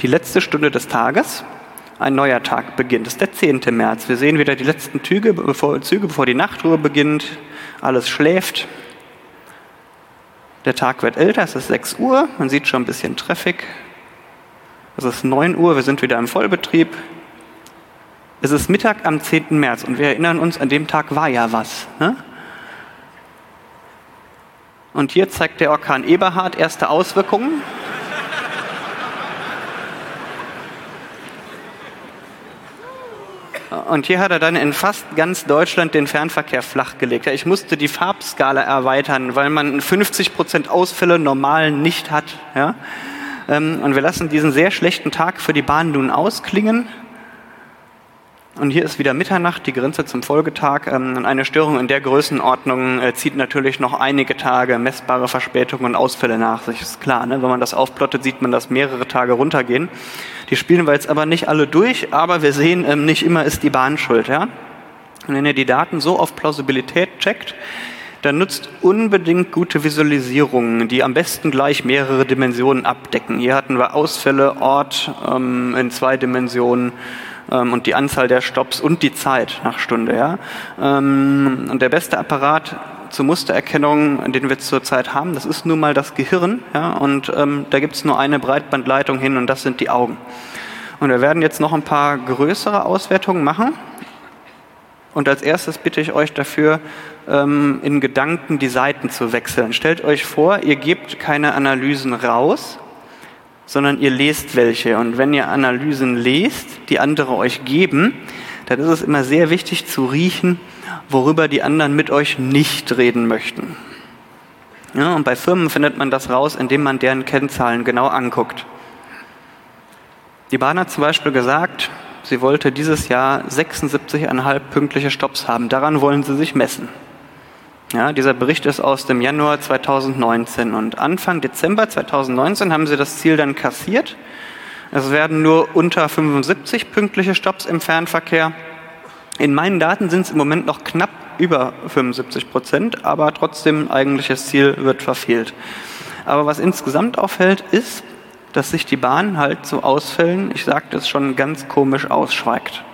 Die letzte Stunde des Tages, ein neuer Tag beginnt. Das ist der 10. März. Wir sehen wieder die letzten Züge, bevor, Züge, bevor die Nachtruhe beginnt. Alles schläft. Der Tag wird älter, es ist 6 Uhr, man sieht schon ein bisschen Traffic. Es ist 9 Uhr, wir sind wieder im Vollbetrieb. Es ist Mittag am 10. März und wir erinnern uns, an dem Tag war ja was. Ne? Und hier zeigt der Orkan Eberhard erste Auswirkungen. Und hier hat er dann in fast ganz Deutschland den Fernverkehr flachgelegt. Ich musste die Farbskala erweitern, weil man 50 Prozent Ausfälle normal nicht hat. Ja? Ähm, und wir lassen diesen sehr schlechten Tag für die Bahn nun ausklingen. Und hier ist wieder Mitternacht, die Grenze zum Folgetag. Ähm, und eine Störung in der Größenordnung äh, zieht natürlich noch einige Tage messbare Verspätungen und Ausfälle nach sich. Ist klar, ne? wenn man das aufplottet, sieht man, dass mehrere Tage runtergehen. Die spielen wir jetzt aber nicht alle durch, aber wir sehen, ähm, nicht immer ist die Bahn schuld. Ja? Und wenn ihr die Daten so auf Plausibilität checkt, dann nutzt unbedingt gute Visualisierungen, die am besten gleich mehrere Dimensionen abdecken. Hier hatten wir Ausfälle, Ort ähm, in zwei Dimensionen ähm, und die Anzahl der Stops und die Zeit nach Stunde. Ja? Ähm, und der beste Apparat zur Mustererkennung, den wir zurzeit haben, das ist nun mal das Gehirn. Ja? Und ähm, da gibt es nur eine Breitbandleitung hin und das sind die Augen. Und wir werden jetzt noch ein paar größere Auswertungen machen. Und als erstes bitte ich euch dafür, ähm, in Gedanken die Seiten zu wechseln. Stellt euch vor, ihr gebt keine Analysen raus, sondern ihr lest welche. Und wenn ihr Analysen lest, die andere euch geben, dann ist es immer sehr wichtig zu riechen, worüber die anderen mit euch nicht reden möchten. Ja, und bei Firmen findet man das raus, indem man deren Kennzahlen genau anguckt. Die Bahn hat zum Beispiel gesagt, sie wollte dieses Jahr 76,5 pünktliche Stops haben. Daran wollen sie sich messen. Ja, dieser Bericht ist aus dem Januar 2019 und Anfang Dezember 2019 haben sie das Ziel dann kassiert. Es werden nur unter 75 pünktliche Stops im Fernverkehr In meinen Daten sind es im Moment noch knapp über 75 Prozent, aber trotzdem eigentliches Ziel wird verfehlt. Aber was insgesamt auffällt, ist, dass sich die Bahn halt zu Ausfällen, ich sagte es schon, ganz komisch ausschweigt.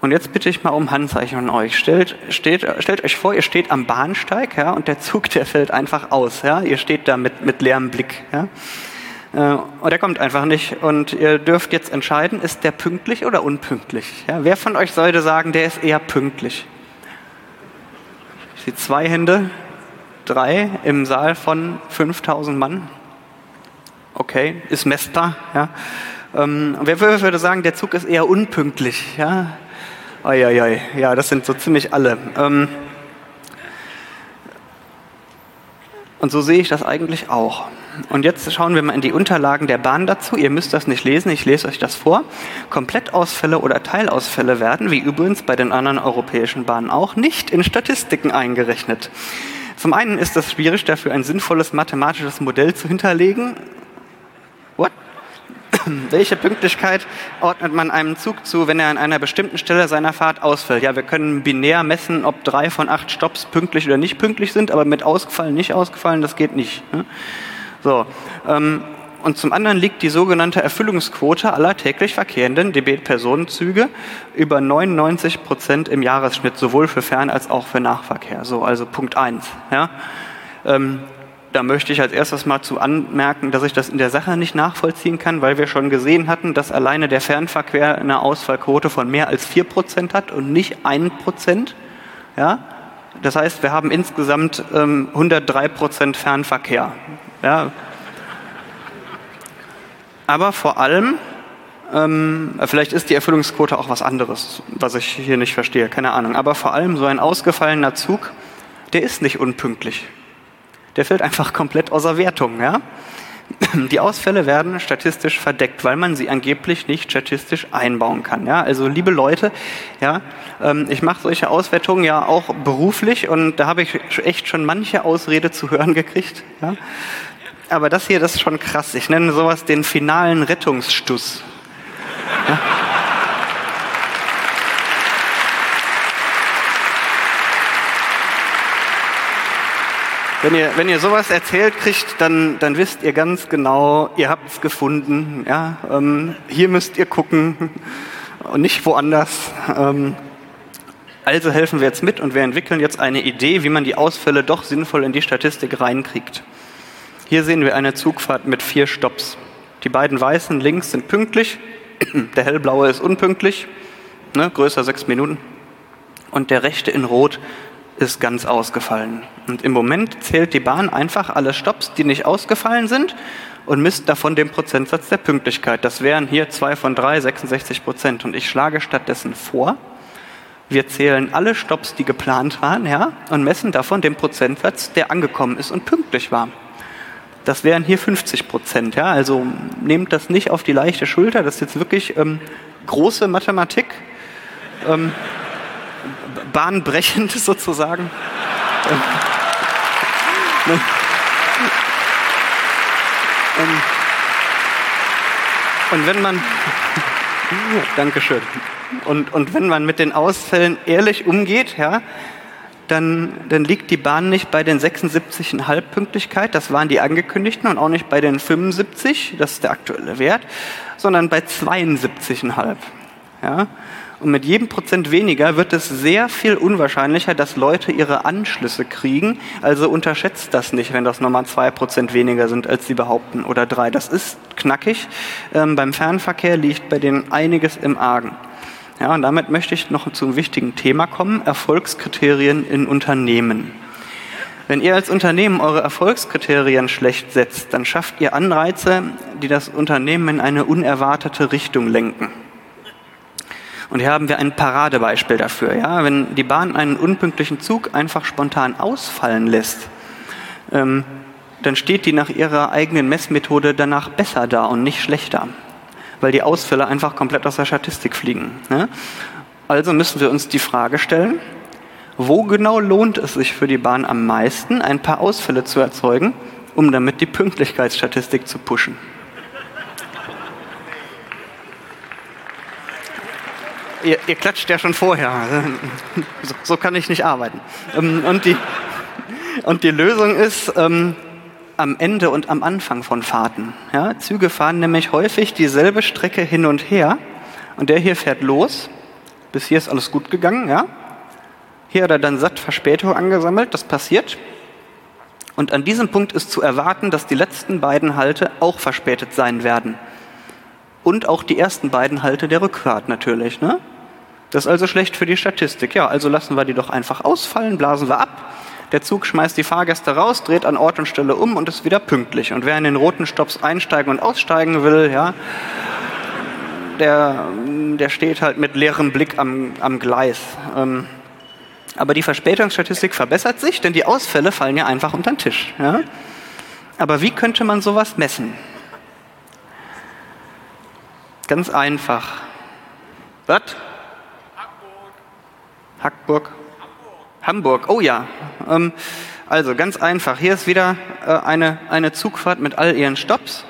Und jetzt bitte ich mal um Handzeichen von euch. Stellt, steht, stellt euch vor, ihr steht am Bahnsteig ja, und der Zug, der fällt einfach aus. Ja. Ihr steht da mit, mit leerem Blick. Ja. Äh, und er kommt einfach nicht. Und ihr dürft jetzt entscheiden, ist der pünktlich oder unpünktlich? Ja, wer von euch sollte sagen, der ist eher pünktlich? Ich sehe zwei Hände, drei im Saal von 5000 Mann. Okay, ist messbar. Ja. Ähm, wer würde sagen, der Zug ist eher unpünktlich? Ja, Eieiei, ja, das sind so ziemlich alle. Ähm, und so sehe ich das eigentlich auch. Und jetzt schauen wir mal in die Unterlagen der Bahn dazu. Ihr müsst das nicht lesen, ich lese euch das vor. Komplettausfälle oder Teilausfälle werden, wie übrigens bei den anderen europäischen Bahnen auch, nicht in Statistiken eingerechnet. Zum einen ist es schwierig, dafür ein sinnvolles mathematisches Modell zu hinterlegen. Welche Pünktlichkeit ordnet man einem Zug zu, wenn er an einer bestimmten Stelle seiner Fahrt ausfällt? Ja, wir können binär messen, ob drei von acht Stops pünktlich oder nicht pünktlich sind, aber mit ausgefallen, nicht ausgefallen, das geht nicht. Ne? So, ähm, und zum anderen liegt die sogenannte Erfüllungsquote aller täglich verkehrenden DB-Personenzüge über 99 Prozent im Jahresschnitt, sowohl für Fern- als auch für Nachverkehr. So, also Punkt eins. Ja? Da möchte ich als erstes mal zu anmerken, dass ich das in der Sache nicht nachvollziehen kann, weil wir schon gesehen hatten, dass alleine der Fernverkehr eine Ausfallquote von mehr als 4% hat und nicht 1%. Ja? Das heißt, wir haben insgesamt ähm, 103% Fernverkehr. Ja? Aber vor allem, ähm, vielleicht ist die Erfüllungsquote auch was anderes, was ich hier nicht verstehe, keine Ahnung. Aber vor allem so ein ausgefallener Zug, der ist nicht unpünktlich der fällt einfach komplett außer Wertung. Ja? Die Ausfälle werden statistisch verdeckt, weil man sie angeblich nicht statistisch einbauen kann. Ja? Also liebe Leute, ja, ähm, ich mache solche Auswertungen ja auch beruflich und da habe ich echt schon manche Ausrede zu hören gekriegt. Ja? Aber das hier, das ist schon krass. Ich nenne sowas den finalen Rettungsstuss. Wenn ihr, wenn ihr sowas erzählt kriegt, dann, dann wisst ihr ganz genau, ihr habt es gefunden. Ja? Ähm, hier müsst ihr gucken und nicht woanders. Ähm, also helfen wir jetzt mit und wir entwickeln jetzt eine Idee, wie man die Ausfälle doch sinnvoll in die Statistik reinkriegt. Hier sehen wir eine Zugfahrt mit vier Stops. Die beiden weißen links sind pünktlich, der hellblaue ist unpünktlich, ne, größer sechs Minuten. Und der rechte in Rot ist ganz ausgefallen. Und im Moment zählt die Bahn einfach alle Stops, die nicht ausgefallen sind und misst davon den Prozentsatz der Pünktlichkeit. Das wären hier zwei von drei, 66 Prozent. Und ich schlage stattdessen vor, wir zählen alle Stops, die geplant waren, ja, und messen davon den Prozentsatz, der angekommen ist und pünktlich war. Das wären hier 50 Prozent, ja. Also nehmt das nicht auf die leichte Schulter. Das ist jetzt wirklich ähm, große Mathematik. Ähm, bahnbrechend sozusagen. Und wenn man, Dankeschön. Und, und wenn man mit den Ausfällen ehrlich umgeht, ja, dann, dann liegt die Bahn nicht bei den 76,5 Pünktlichkeit, das waren die angekündigten, und auch nicht bei den 75, das ist der aktuelle Wert, sondern bei 72,5. Ja? Und mit jedem Prozent weniger wird es sehr viel unwahrscheinlicher, dass Leute ihre Anschlüsse kriegen. Also unterschätzt das nicht, wenn das nochmal zwei Prozent weniger sind, als sie behaupten, oder drei. Das ist knackig. Ähm, beim Fernverkehr liegt bei denen einiges im Argen. Ja, und damit möchte ich noch zum wichtigen Thema kommen, Erfolgskriterien in Unternehmen. Wenn ihr als Unternehmen eure Erfolgskriterien schlecht setzt, dann schafft ihr Anreize, die das Unternehmen in eine unerwartete Richtung lenken. Und hier haben wir ein Paradebeispiel dafür. Ja? Wenn die Bahn einen unpünktlichen Zug einfach spontan ausfallen lässt, ähm, dann steht die nach ihrer eigenen Messmethode danach besser da und nicht schlechter, weil die Ausfälle einfach komplett aus der Statistik fliegen. Ne? Also müssen wir uns die Frage stellen, wo genau lohnt es sich für die Bahn am meisten, ein paar Ausfälle zu erzeugen, um damit die Pünktlichkeitsstatistik zu pushen? Ihr, ihr, klatscht ja schon vorher. So, so kann ich nicht arbeiten. Ähm, und die, und die Lösung ist ähm, am Ende und am Anfang von Fahrten. Ja, Züge fahren nämlich häufig dieselbe Strecke hin und her. Und der hier fährt los. Bis hier ist alles gut gegangen. Ja? Hier hat er dann satt Verspätung angesammelt. Das passiert. Und an diesem Punkt ist zu erwarten, dass die letzten beiden Halte auch verspätet sein werden. Und auch die ersten beiden Halte der Rückfahrt natürlich. Ne? Das ist also schlecht für die Statistik. Ja, also lassen wir die doch einfach ausfallen, blasen wir ab. Der Zug schmeißt die Fahrgäste raus, dreht an Ort und Stelle um und ist wieder pünktlich. Und wer in den roten Stops einsteigen und aussteigen will, ja, der, der steht halt mit leerem Blick am, am Gleis. Ähm, aber die Verspätungsstatistik verbessert sich, denn die Ausfälle fallen ja einfach unter den Tisch. Ja? Aber wie könnte man sowas messen? Ganz einfach. Was? Hackburg. Hackburg. Hamburg. Oh ja. Ähm, also ganz einfach. Hier ist wieder äh, eine, eine Zugfahrt mit all ihren Stops.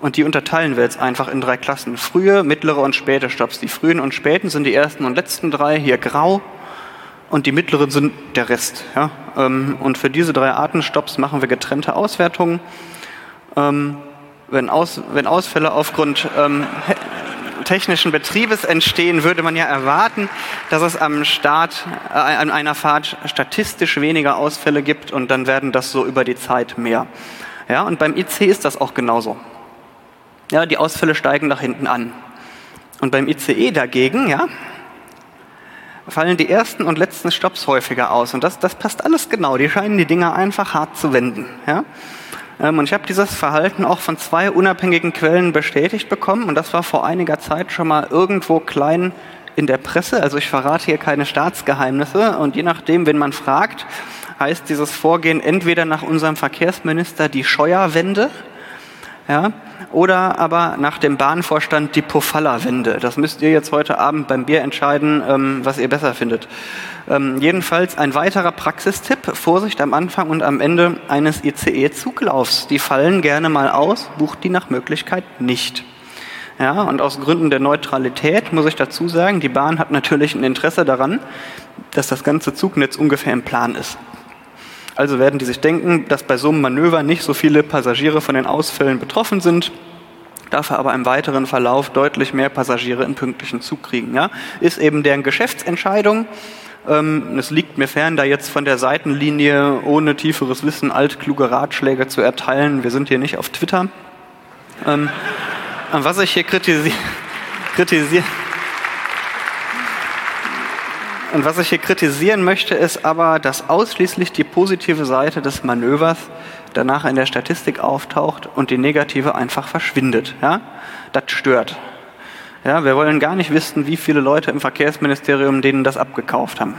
Und die unterteilen wir jetzt einfach in drei Klassen. Frühe, mittlere und späte Stops. Die frühen und späten sind die ersten und letzten drei, hier grau. Und die mittleren sind der Rest. Ja? Ähm, und für diese drei Arten Stops machen wir getrennte Auswertungen. Ähm, wenn, Aus, wenn Ausfälle aufgrund ähm, technischen Betriebes entstehen, würde man ja erwarten, dass es am Start äh, an einer Fahrt statistisch weniger Ausfälle gibt und dann werden das so über die Zeit mehr. Ja, und beim IC ist das auch genauso. Ja, die Ausfälle steigen nach hinten an. Und beim ICE dagegen, ja, fallen die ersten und letzten Stops häufiger aus. Und das, das passt alles genau. Die scheinen die Dinger einfach hart zu wenden. Ja? Ähm, und ich habe dieses Verhalten auch von zwei unabhängigen Quellen bestätigt bekommen. Und das war vor einiger Zeit schon mal irgendwo klein in der Presse. Also ich verrate hier keine Staatsgeheimnisse. Und je nachdem, wen man fragt, heißt dieses Vorgehen entweder nach unserem Verkehrsminister die Scheuerwende, ja, oder aber nach dem Bahnvorstand die Pofalla-Wende. Das müsst ihr jetzt heute Abend beim Bier entscheiden, ähm, was ihr besser findet. Ähm, jedenfalls ein weiterer Praxistipp, Vorsicht am Anfang und am Ende eines ICE-Zuglaufs. Die fallen gerne mal aus, bucht die nach Möglichkeit nicht. Ja, und aus Gründen der Neutralität muss ich dazu sagen, die Bahn hat natürlich ein Interesse daran, dass das ganze Zugnetz ungefähr im Plan ist. Also werden die sich denken, dass bei so einem Manöver nicht so viele Passagiere von den Ausfällen betroffen sind, dafür aber im weiteren Verlauf deutlich mehr Passagiere in pünktlichen Zug kriegen. Ja? Ist eben deren Geschäftsentscheidung. Ähm, es liegt mir fern, da jetzt von der Seitenlinie ohne tieferes Wissen altkluge Ratschläge zu erteilen. Wir sind hier nicht auf Twitter. Ähm, was ich hier kritisiere, kritisiere und was ich hier kritisieren möchte, ist aber, dass ausschließlich die positive Seite des Manövers danach in der Statistik auftaucht und die negative einfach verschwindet. Ja? Das stört. Ja, wir wollen gar nicht wissen, wie viele Leute im Verkehrsministerium denen das abgekauft haben.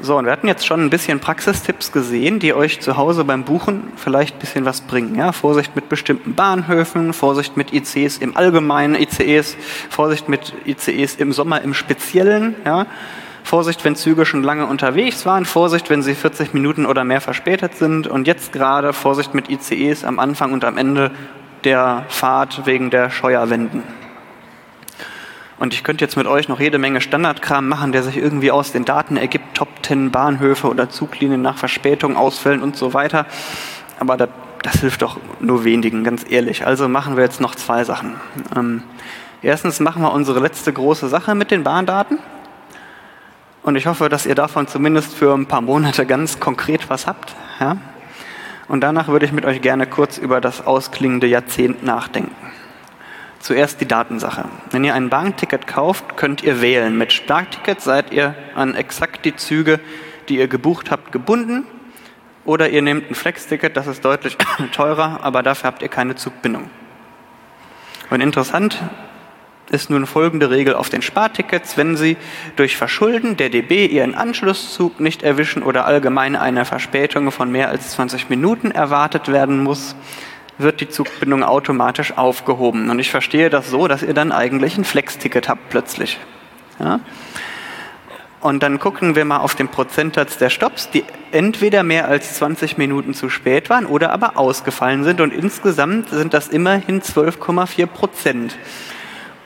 So, und wir hatten jetzt schon ein bisschen Praxistipps gesehen, die euch zu Hause beim Buchen vielleicht ein bisschen was bringen. Ja, Vorsicht mit bestimmten Bahnhöfen, Vorsicht mit ICs im Allgemeinen, ICEs, Vorsicht mit ICEs im Sommer im Speziellen. Ja, Vorsicht, wenn Züge schon lange unterwegs waren, Vorsicht, wenn sie 40 Minuten oder mehr verspätet sind und jetzt gerade Vorsicht mit ICEs am Anfang und am Ende der Fahrt wegen der Scheuerwenden. Und ich könnte jetzt mit euch noch jede Menge Standardkram machen, der sich irgendwie aus den Daten ergibt, Top 10 Bahnhöfe oder Zuglinien nach Verspätung, Ausfällen und so weiter. Aber das, das hilft doch nur wenigen, ganz ehrlich. Also machen wir jetzt noch zwei Sachen. Ähm, erstens machen wir unsere letzte große Sache mit den Bahndaten. Und ich hoffe, dass ihr davon zumindest für ein paar Monate ganz konkret was habt. Ja? Und danach würde ich mit euch gerne kurz über das ausklingende Jahrzehnt nachdenken. Zuerst die Datensache. Wenn ihr ein Bahnticket kauft, könnt ihr wählen. Mit Startticket seid ihr an exakt die Züge, die ihr gebucht habt, gebunden. Oder ihr nehmt ein Flex-Ticket, das ist deutlich teurer, aber dafür habt ihr keine Zugbindung. Und interessant ist nun folgende Regel auf den Spartickets. Wenn Sie durch Verschulden der DB Ihren Anschlusszug nicht erwischen oder allgemein eine Verspätung von mehr als 20 Minuten erwartet werden muss, wird die Zugbindung automatisch aufgehoben. Und ich verstehe das so, dass ihr dann eigentlich ein Flex-Ticket habt plötzlich. Ja? Und dann gucken wir mal auf den Prozentsatz der Stops, die entweder mehr als 20 Minuten zu spät waren oder aber ausgefallen sind. Und insgesamt sind das immerhin 12,4 Prozent.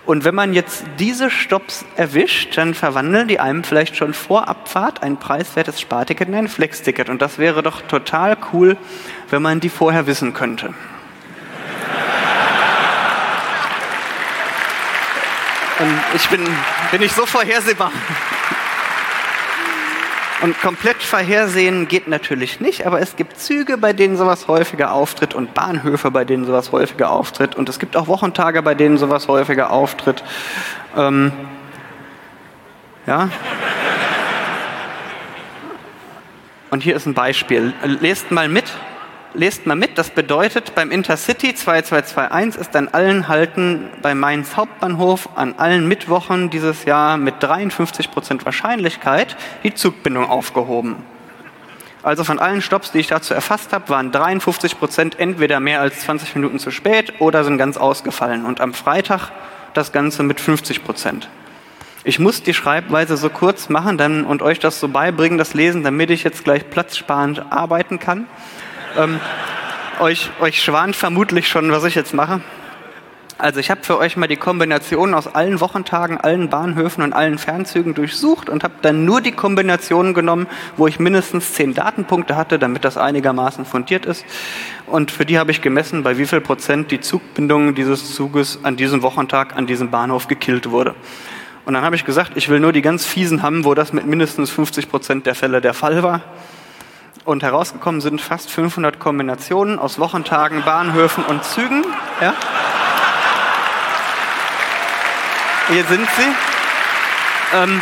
Und wenn man jetzt diese Stops erwischt, dann verwandeln die einem vielleicht schon vor Abfahrt ein preiswertes Sparticket in ein Flexticket. Und das wäre doch total cool, wenn man die vorher wissen könnte. Und ich bin, bin nicht so vorhersehbar. Und komplett vorhersehen geht natürlich nicht, aber es gibt Züge, bei denen sowas häufiger auftritt und Bahnhöfe, bei denen sowas häufiger auftritt. Und es gibt auch Wochentage, bei denen sowas häufiger auftritt. Ähm, ja. Und hier ist ein Beispiel. Lest mal mit lest mal mit, das bedeutet, beim Intercity 2221 ist an allen Halten bei Mainz Hauptbahnhof an allen Mittwochen dieses Jahr mit 53 Prozent Wahrscheinlichkeit die Zugbindung aufgehoben. Also von allen Stops, die ich dazu erfasst habe, waren 53 Prozent entweder mehr als 20 Minuten zu spät oder sind ganz ausgefallen. Und am Freitag das Ganze mit 50 Prozent. Ich muss die Schreibweise so kurz machen dann, und euch das so beibringen, das Lesen, damit ich jetzt gleich platzsparend arbeiten kann. Ähm, euch, euch schwant vermutlich schon, was ich jetzt mache. Also ich habe für euch mal die Kombination aus allen Wochentagen, allen Bahnhöfen und allen Fernzügen durchsucht und habe dann nur die Kombinationen genommen, wo ich mindestens zehn Datenpunkte hatte, damit das einigermaßen fundiert ist. Und für die habe ich gemessen, bei wie viel Prozent die Zugbindung dieses Zuges an diesem Wochentag an diesem Bahnhof gekillt wurde. Und dann habe ich gesagt, ich will nur die ganz fiesen haben, wo das mit mindestens 50 Prozent der Fälle der Fall war. Und herausgekommen sind fast 500 Kombinationen aus Wochentagen, Bahnhöfen und Zügen. Ja? Hier sind sie. Ähm,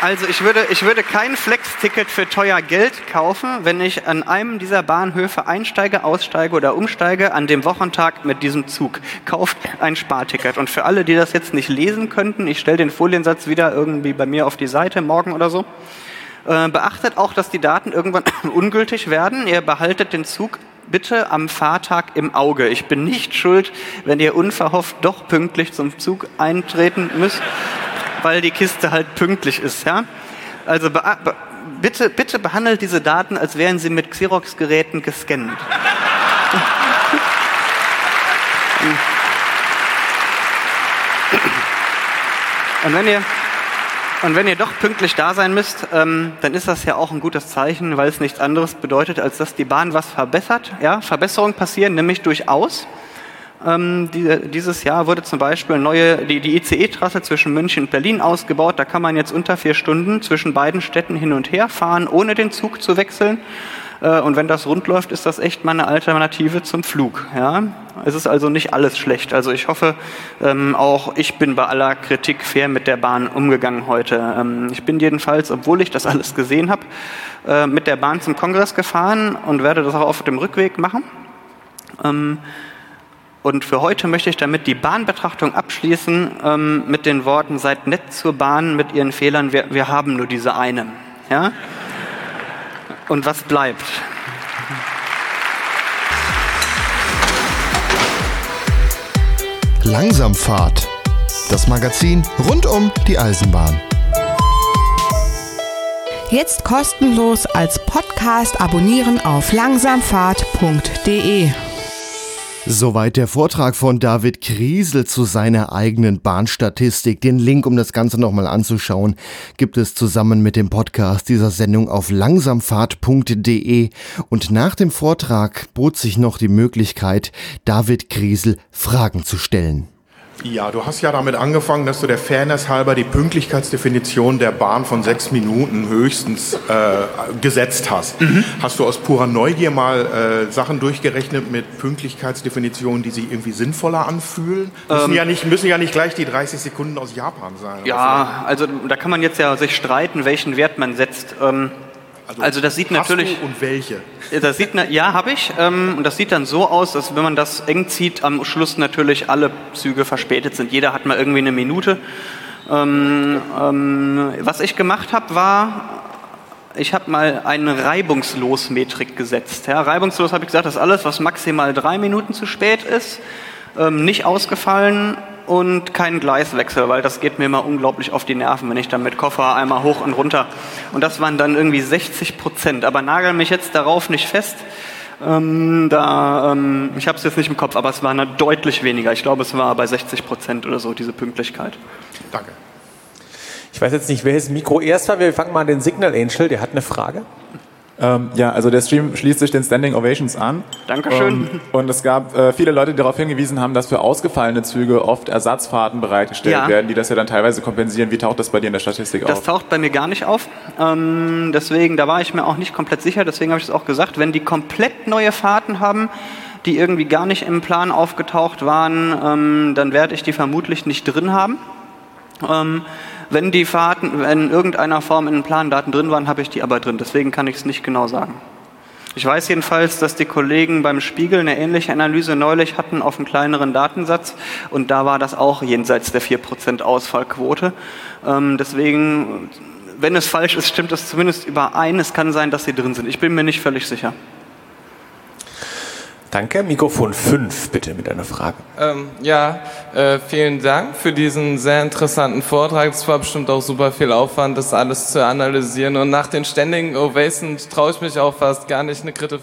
also ich würde, ich würde kein Flex-Ticket für teuer Geld kaufen, wenn ich an einem dieser Bahnhöfe einsteige, aussteige oder umsteige an dem Wochentag mit diesem Zug. Kauft ein Sparticket. Und für alle, die das jetzt nicht lesen könnten, ich stelle den Foliensatz wieder irgendwie bei mir auf die Seite morgen oder so. Äh, beachtet auch, dass die Daten irgendwann ungültig werden. Ihr behaltet den Zug bitte am Fahrtag im Auge. Ich bin nicht schuld, wenn ihr unverhofft doch pünktlich zum Zug eintreten müsst, weil die Kiste halt pünktlich ist. Ja? Also be be bitte, bitte behandelt diese Daten, als wären sie mit Xerox-Geräten gescannt. Und wenn ihr und wenn ihr doch pünktlich da sein müsst, ähm, dann ist das ja auch ein gutes Zeichen, weil es nichts anderes bedeutet, als dass die Bahn was verbessert. Ja, Verbesserungen passieren nämlich durchaus. Ähm, die, dieses Jahr wurde zum Beispiel neue, die, die ICE-Trasse zwischen München und Berlin ausgebaut. Da kann man jetzt unter vier Stunden zwischen beiden Städten hin und her fahren, ohne den Zug zu wechseln. Äh, und wenn das rund läuft, ist das echt mal eine Alternative zum Flug. Ja? Es ist also nicht alles schlecht. Also ich hoffe, ähm, auch ich bin bei aller Kritik fair mit der Bahn umgegangen heute. Ähm, ich bin jedenfalls, obwohl ich das alles gesehen habe, äh, mit der Bahn zum Kongress gefahren und werde das auch auf dem Rückweg machen. Ähm, und für heute möchte ich damit die Bahnbetrachtung abschließen ähm, mit den Worten, seid nett zur Bahn mit ihren Fehlern, wir, wir haben nur diese eine. Ja? Und was bleibt. Langsamfahrt. Das Magazin rund um die Eisenbahn. Jetzt kostenlos als Podcast abonnieren auf langsamfahrt.de. Soweit der Vortrag von David Kriesel zu seiner eigenen Bahnstatistik. Den Link, um das Ganze nochmal anzuschauen, gibt es zusammen mit dem Podcast dieser Sendung auf langsamfahrt.de. Und nach dem Vortrag bot sich noch die Möglichkeit, David Kriesel Fragen zu stellen. Ja, du hast ja damit angefangen, dass du der Fairness halber die Pünktlichkeitsdefinition der Bahn von sechs Minuten höchstens äh, gesetzt hast. Mhm. Hast du aus purer Neugier mal äh, Sachen durchgerechnet mit Pünktlichkeitsdefinitionen, die sich irgendwie sinnvoller anfühlen? Müssen, ähm, ja nicht, müssen ja nicht gleich die 30 Sekunden aus Japan sein. Ja, also da kann man jetzt ja sich streiten, welchen Wert man setzt. Ähm, also, also, das sieht natürlich. und welche? Das sieht, ja, habe ich. Ähm, und das sieht dann so aus, dass wenn man das eng zieht, am Schluss natürlich alle Züge verspätet sind. Jeder hat mal irgendwie eine Minute. Ähm, ähm, was ich gemacht habe, war, ich habe mal eine Reibungslos-Metrik gesetzt. Ja, reibungslos habe ich gesagt, das ist alles, was maximal drei Minuten zu spät ist, ähm, nicht ausgefallen und keinen Gleiswechsel, weil das geht mir immer unglaublich auf die Nerven, wenn ich dann mit Koffer einmal hoch und runter. Und das waren dann irgendwie 60 Prozent. Aber nagel mich jetzt darauf nicht fest. Ähm, da, ähm, ich habe es jetzt nicht im Kopf, aber es war deutlich weniger. Ich glaube, es war bei 60 Prozent oder so, diese Pünktlichkeit. Danke. Ich weiß jetzt nicht, welches Mikro erst war. Wir fangen mal an den Signal Angel, der hat eine Frage. Ähm, ja, also der Stream schließt sich den Standing Ovations an. Dankeschön. Ähm, und es gab äh, viele Leute, die darauf hingewiesen haben, dass für ausgefallene Züge oft Ersatzfahrten bereitgestellt Ja. werden, die das ja dann teilweise kompensieren. Wie taucht das bei dir in der Statistik Das auf? taucht bei mir gar nicht auf. Ähm, deswegen, da war ich mir auch nicht komplett sicher. Deswegen habe ich es auch gesagt. Wenn die komplett neue Fahrten haben, die irgendwie gar nicht im Plan aufgetaucht waren, ähm, dann werde ich die vermutlich nicht drin haben. Wenn die Fahrten in irgendeiner Form in den Plandaten drin waren, habe ich die aber drin. Deswegen kann ich es nicht genau sagen. Ich weiß jedenfalls, dass die Kollegen beim Spiegel eine ähnliche Analyse neulich hatten auf einem kleineren Datensatz und da war das auch jenseits der 4% Ausfallquote. Ähm, deswegen, wenn es falsch ist, stimmt es zumindest überein. Es kann sein, dass sie drin sind. Ich bin mir nicht völlig sicher. Danke. Mikrofon 5, bitte, mit einer Frage. Ähm, ja, äh, vielen Dank für diesen sehr interessanten Vortrag. Es war bestimmt auch super viel Aufwand, das alles zu analysieren. Und nach den ständigen Ovations traue ich mich auch fast gar nicht, eine, kriti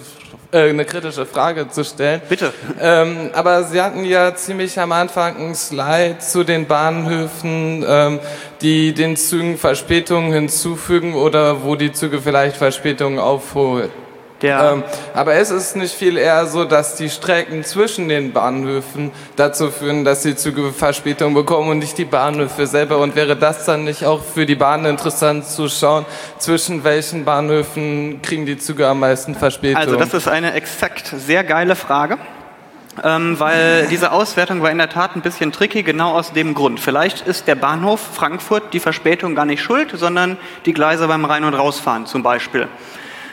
äh, eine kritische Frage zu stellen. Bitte. Ähm, aber Sie hatten ja ziemlich am Anfang ein Slide zu den Bahnhöfen, ähm, die den Zügen Verspätungen hinzufügen oder wo die Züge vielleicht Verspätungen aufholen. Der, Ähm, aber es ist nicht viel eher so, dass die Strecken zwischen den Bahnhöfen dazu führen, dass die Züge Verspätung bekommen und nicht die Bahnhöfe selber. Und wäre das dann nicht auch für die Bahn interessant zu schauen, zwischen welchen Bahnhöfen kriegen die Züge am meisten Verspätung? Also das ist eine exakt sehr geile Frage. Ähm, weil diese Auswertung war in der Tat ein bisschen tricky, genau aus dem Grund. Vielleicht ist der Bahnhof Frankfurt die Verspätung gar nicht schuld, sondern die Gleise beim Rein- und Rausfahren zum Beispiel.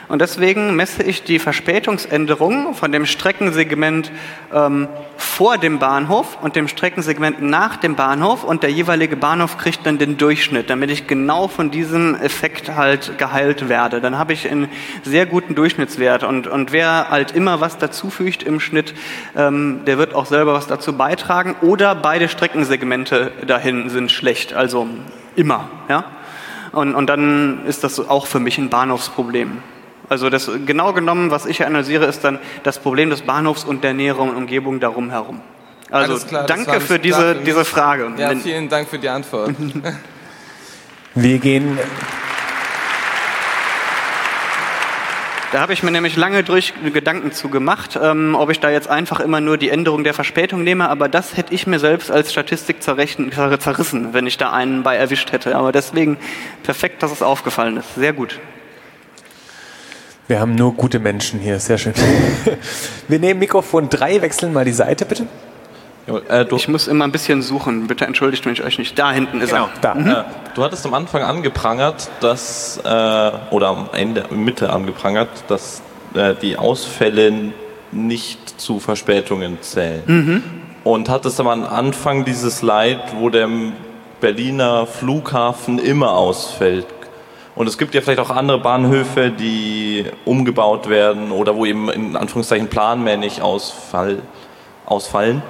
Und deswegen messe ich die Verspätungsänderung von dem Streckensegment ähm, vor dem Bahnhof und dem Streckensegment nach dem Bahnhof und der jeweilige Bahnhof kriegt dann den Durchschnitt, damit ich genau von diesem Effekt halt geheilt werde. Dann habe ich einen sehr guten Durchschnittswert und, und wer halt immer was dazufügt im Schnitt, ähm, der wird auch selber was dazu beitragen oder beide Streckensegmente dahin sind schlecht, also immer, ja. Und, und dann ist das auch für mich ein Bahnhofsproblem. Also das, genau genommen, was ich analysiere, ist dann das Problem des Bahnhofs und der näheren Umgebung darum herum. Also klar, danke für diese, klar diese Frage. ja, vielen Dank für die Antwort. Wir gehen. Da habe ich mir nämlich lange durch Gedanken zu gemacht, ähm, ob ich da jetzt einfach immer nur die Änderung der Verspätung nehme, aber das hätte ich mir selbst als Statistik zerrechnen, zer- zerrissen, wenn ich da einen bei erwischt hätte. Aber deswegen perfekt, dass es aufgefallen ist. Sehr gut. Wir haben nur gute Menschen hier, sehr schön. Wir nehmen Mikrofon 3, wechseln mal die Seite, bitte. Äh, Ich muss immer ein bisschen suchen. Bitte entschuldigt mich euch nicht. Da hinten ist er. Da. äh, du hattest am Anfang angeprangert, dass, äh, oder am Ende, Mitte angeprangert, dass die Ausfälle nicht zu Verspätungen zählen. Und hattest am Anfang dieses Slide, wo der Berliner Flughafen immer ausfällt. Und es gibt ja vielleicht auch andere Bahnhöfe, die umgebaut werden oder wo eben in Anführungszeichen planmäßig ausfall, ausfallen.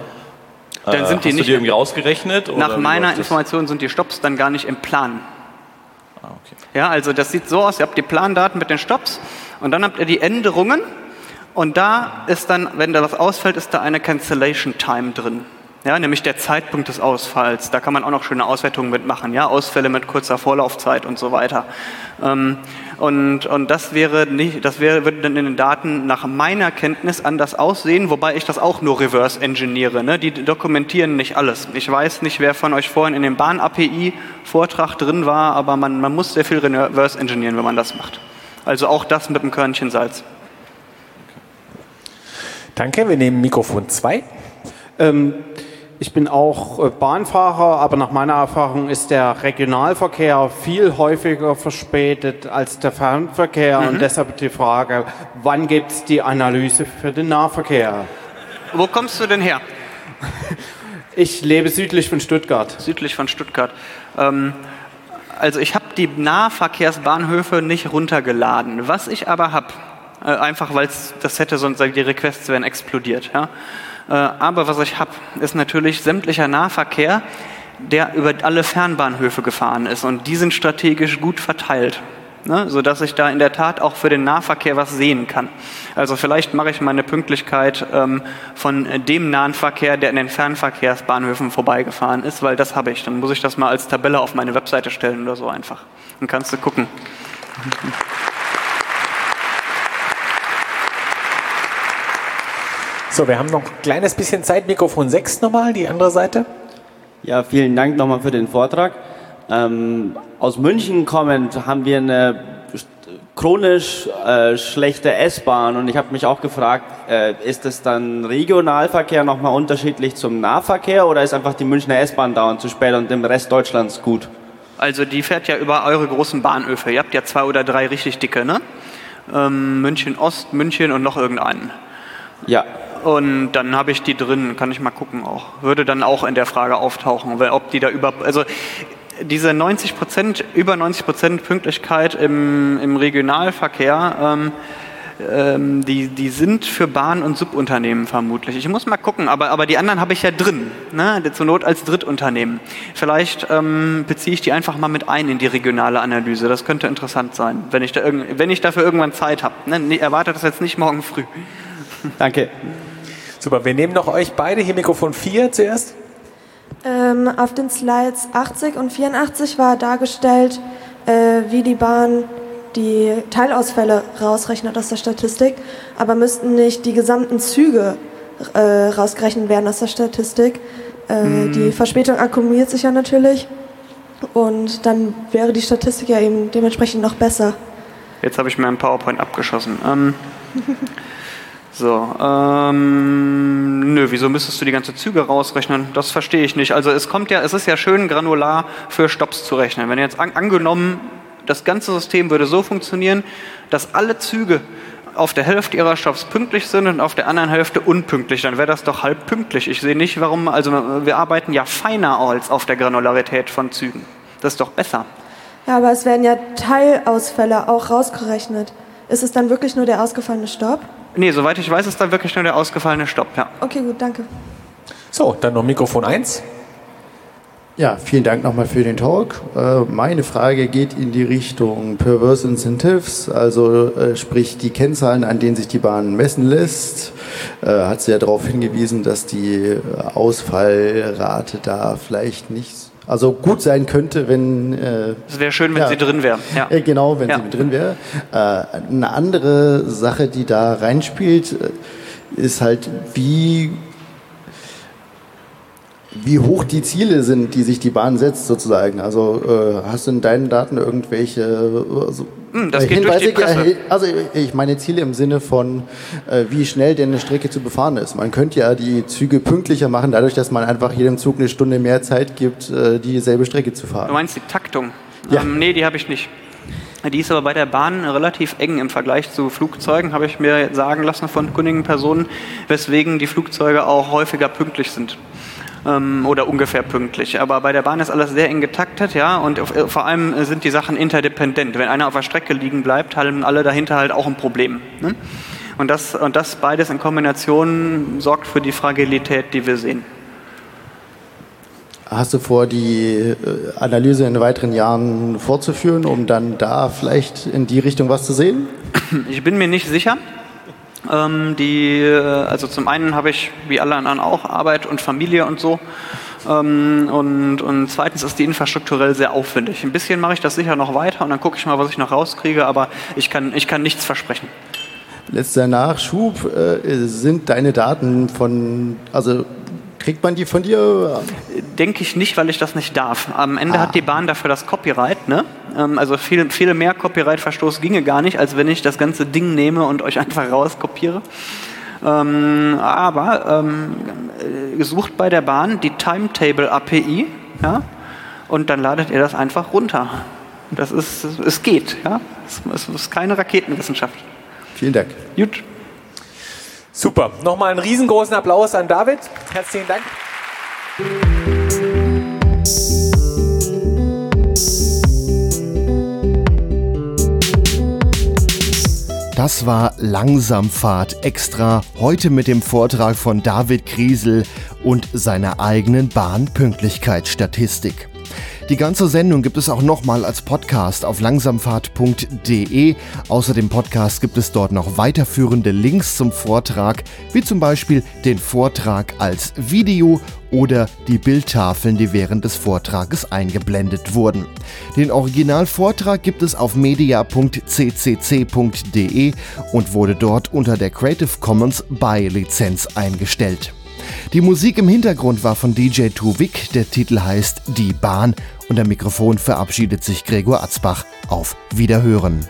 Dann sind die Hast nicht- die irgendwie rausgerechnet? oder Nach meiner? Information sind die Stops dann gar nicht im Plan. Ah, okay. Ja, also das sieht so aus, ihr habt die Plandaten mit den Stops und dann habt ihr die Änderungen und da ist dann, wenn da was ausfällt, ist da eine Cancellation Time drin. Ja, nämlich der Zeitpunkt des Ausfalls. Da kann man auch noch schöne Auswertungen mitmachen. Ja, Ausfälle mit kurzer Vorlaufzeit und so weiter. Ähm, und, und das wäre nicht, das wäre, würde dann in den Daten nach meiner Kenntnis anders aussehen, wobei ich das auch nur reverse engineere. Ne? Die dokumentieren nicht alles. Ich weiß nicht, wer von euch vorhin in dem Bahn-API-Vortrag drin war, aber man, man muss sehr viel reverse engineeren, wenn man das macht. Also auch das mit einem Körnchen Salz. Danke, wir nehmen Mikrofon 2. Ähm, ich bin auch äh, Bahnfahrer, aber nach meiner Erfahrung ist der Regionalverkehr viel häufiger verspätet als der Fernverkehr. Und deshalb die Frage, wann gibt es die Analyse für den Nahverkehr? Wo kommst du denn her? Ich lebe südlich von Stuttgart. Südlich von Stuttgart. Ähm, also ich habe die Nahverkehrsbahnhöfe nicht runtergeladen. Was ich aber habe, äh, einfach weil das hätte sonst die Requests wären explodiert. Ja? Äh, aber was ich habe, ist natürlich sämtlicher Nahverkehr, der über alle Fernbahnhöfe gefahren ist und die sind strategisch gut verteilt. ne? sodass ich da in der Tat auch für den Nahverkehr was sehen kann. Also vielleicht mache ich meine Pünktlichkeit ähm, von dem nahen Verkehr, der in den Fernverkehrsbahnhöfen vorbeigefahren ist, weil das habe ich. Dann muss ich das mal als Tabelle auf meine Webseite stellen oder so einfach. Dann kannst du gucken. So, wir haben noch ein kleines bisschen Zeit. Mikrofon 6 nochmal, die andere Seite. Ja, vielen Dank nochmal für den Vortrag. Ähm, aus München kommend haben wir eine chronisch äh, schlechte S-Bahn und ich habe mich auch gefragt, äh, ist es dann Regionalverkehr nochmal unterschiedlich zum Nahverkehr oder ist einfach die Münchner S-Bahn dauernd zu spät und im Rest Deutschlands gut? Also die fährt ja über eure großen Bahnhöfe. Ihr habt ja zwei oder drei richtig dicke, ne? Ähm, München Ost, München und noch irgendeinen. Ja. Und dann habe ich die drin, kann ich mal gucken auch. Würde dann auch in der Frage auftauchen, ob die da über, also diese 90 Prozent, über 90 Prozent Pünktlichkeit im, im Regionalverkehr, ähm, ähm, die, die sind für Bahn- und Subunternehmen vermutlich. Ich muss mal gucken, aber, aber die anderen habe ich ja drin, ne? zur Not als Drittunternehmen. Vielleicht ähm, beziehe ich die einfach mal mit ein in die regionale Analyse. Das könnte interessant sein, wenn ich, da wenn ich dafür irgendwann Zeit habe. Ne? Erwartet das jetzt nicht morgen früh. Danke. Super, wir nehmen noch euch beide hier Mikrofon 4 zuerst. Ähm, auf den Slides 80 und 84 war dargestellt, äh, wie die Bahn die Teilausfälle rausrechnet aus der Statistik, aber müssten nicht die gesamten Züge äh, rausgerechnet werden aus der Statistik. Äh, mhm. Die Verspätung akkumuliert sich ja natürlich und dann wäre die Statistik ja eben dementsprechend noch besser. Jetzt habe ich mir ein PowerPoint abgeschossen. Ähm, so, ähm, nö, wieso müsstest du die ganze Züge rausrechnen? Das verstehe ich nicht. Also es kommt ja, es ist ja schön granular für Stops zu rechnen. Wenn jetzt an, angenommen das ganze System würde so funktionieren, dass alle Züge auf der Hälfte ihrer Stops pünktlich sind und auf der anderen Hälfte unpünktlich, dann wäre das doch halb pünktlich. Ich sehe nicht, warum, also wir arbeiten ja feiner als auf der Granularität von Zügen. Das ist doch besser. Ja, aber es werden ja Teilausfälle auch rausgerechnet. Ist es dann wirklich nur der ausgefallene Stopp? Nee, soweit ich weiß, ist dann wirklich nur der ausgefallene Stopp, ja. Okay, gut, danke. So, dann noch Mikrofon 1. Ja, vielen Dank nochmal für den Talk. Äh, meine Frage geht in die Richtung Perverse Incentives, also äh, sprich die Kennzahlen, an denen sich die Bahn messen lässt. Äh, hat sie ja darauf hingewiesen, dass die Ausfallrate da vielleicht nicht also gut sein könnte, wenn. es wäre schön, wenn ja, sie drin wäre. Ja. Genau, wenn ja. sie drin wäre. eine andere Sache, die da reinspielt, ist halt, wie wie hoch die Ziele sind, die sich die Bahn setzt, sozusagen. Also äh, hast du in deinen Daten irgendwelche also, hm, das geht Hinweise? Durch die also ich meine Ziele im Sinne von, äh, wie schnell denn eine Strecke zu befahren ist. Man könnte ja die Züge pünktlicher machen, dadurch, dass man einfach jedem Zug eine Stunde mehr Zeit gibt, äh, dieselbe Strecke zu fahren. Du meinst die Taktung? Ja. Ähm, nee, die habe ich nicht. Die ist aber bei der Bahn relativ eng im Vergleich zu Flugzeugen, habe ich mir sagen lassen von kundigen Personen, weswegen die Flugzeuge auch häufiger pünktlich sind ähm, oder ungefähr pünktlich. Aber bei der Bahn ist alles sehr eng getaktet, ja, und äh, vor allem sind die Sachen interdependent. Wenn einer auf der Strecke liegen bleibt, haben alle dahinter halt auch ein Problem. Ne? Und, das, und das beides in Kombination sorgt für die Fragilität, die wir sehen. Hast du vor, die äh, Analyse in weiteren Jahren fortzuführen, um dann da vielleicht in die Richtung was zu sehen? Ich bin mir nicht sicher. Ähm, die, äh, also zum einen habe ich, wie alle anderen auch, Arbeit und Familie und so. Ähm, und, und zweitens ist die infrastrukturell sehr aufwendig. Ein bisschen mache ich das sicher noch weiter und dann gucke ich mal, was ich noch rauskriege, aber ich kann, ich kann nichts versprechen. Letzter Nachschub, äh, sind deine Daten von, also Kriegt man die von dir? Denke ich nicht, weil ich das nicht darf. Am Ende ah. hat die Bahn dafür das Copyright. Ne? Ähm, also viel, viel mehr Copyright-Verstoß ginge gar nicht, als wenn ich das ganze Ding nehme und euch einfach rauskopiere. Ähm, aber ähm, sucht bei der Bahn die Timetable API ja? und dann ladet ihr das einfach runter. Das ist, es geht. Ja? Es ist keine Raketenwissenschaft. Vielen Dank. Gut. Super. Nochmal einen riesengroßen Applaus an David. Herzlichen Dank. Das war Langsamfahrt extra heute mit dem Vortrag von David Kriesel und seiner eigenen Bahnpünktlichkeitsstatistik. Die ganze Sendung gibt es auch nochmal als Podcast auf langsamfahrt.de. Außer dem Podcast gibt es dort noch weiterführende Links zum Vortrag, wie zum Beispiel den Vortrag als Video oder die Bildtafeln, die während des Vortrages eingeblendet wurden. Den Originalvortrag gibt es auf media.ccc.de und wurde dort unter der Creative Commons by Lizenz eingestellt. Die Musik im Hintergrund war von DJ Tuvik, der Titel heißt Die Bahn und am Mikrofon verabschiedet sich Gregor Atzbach. Auf Wiederhören.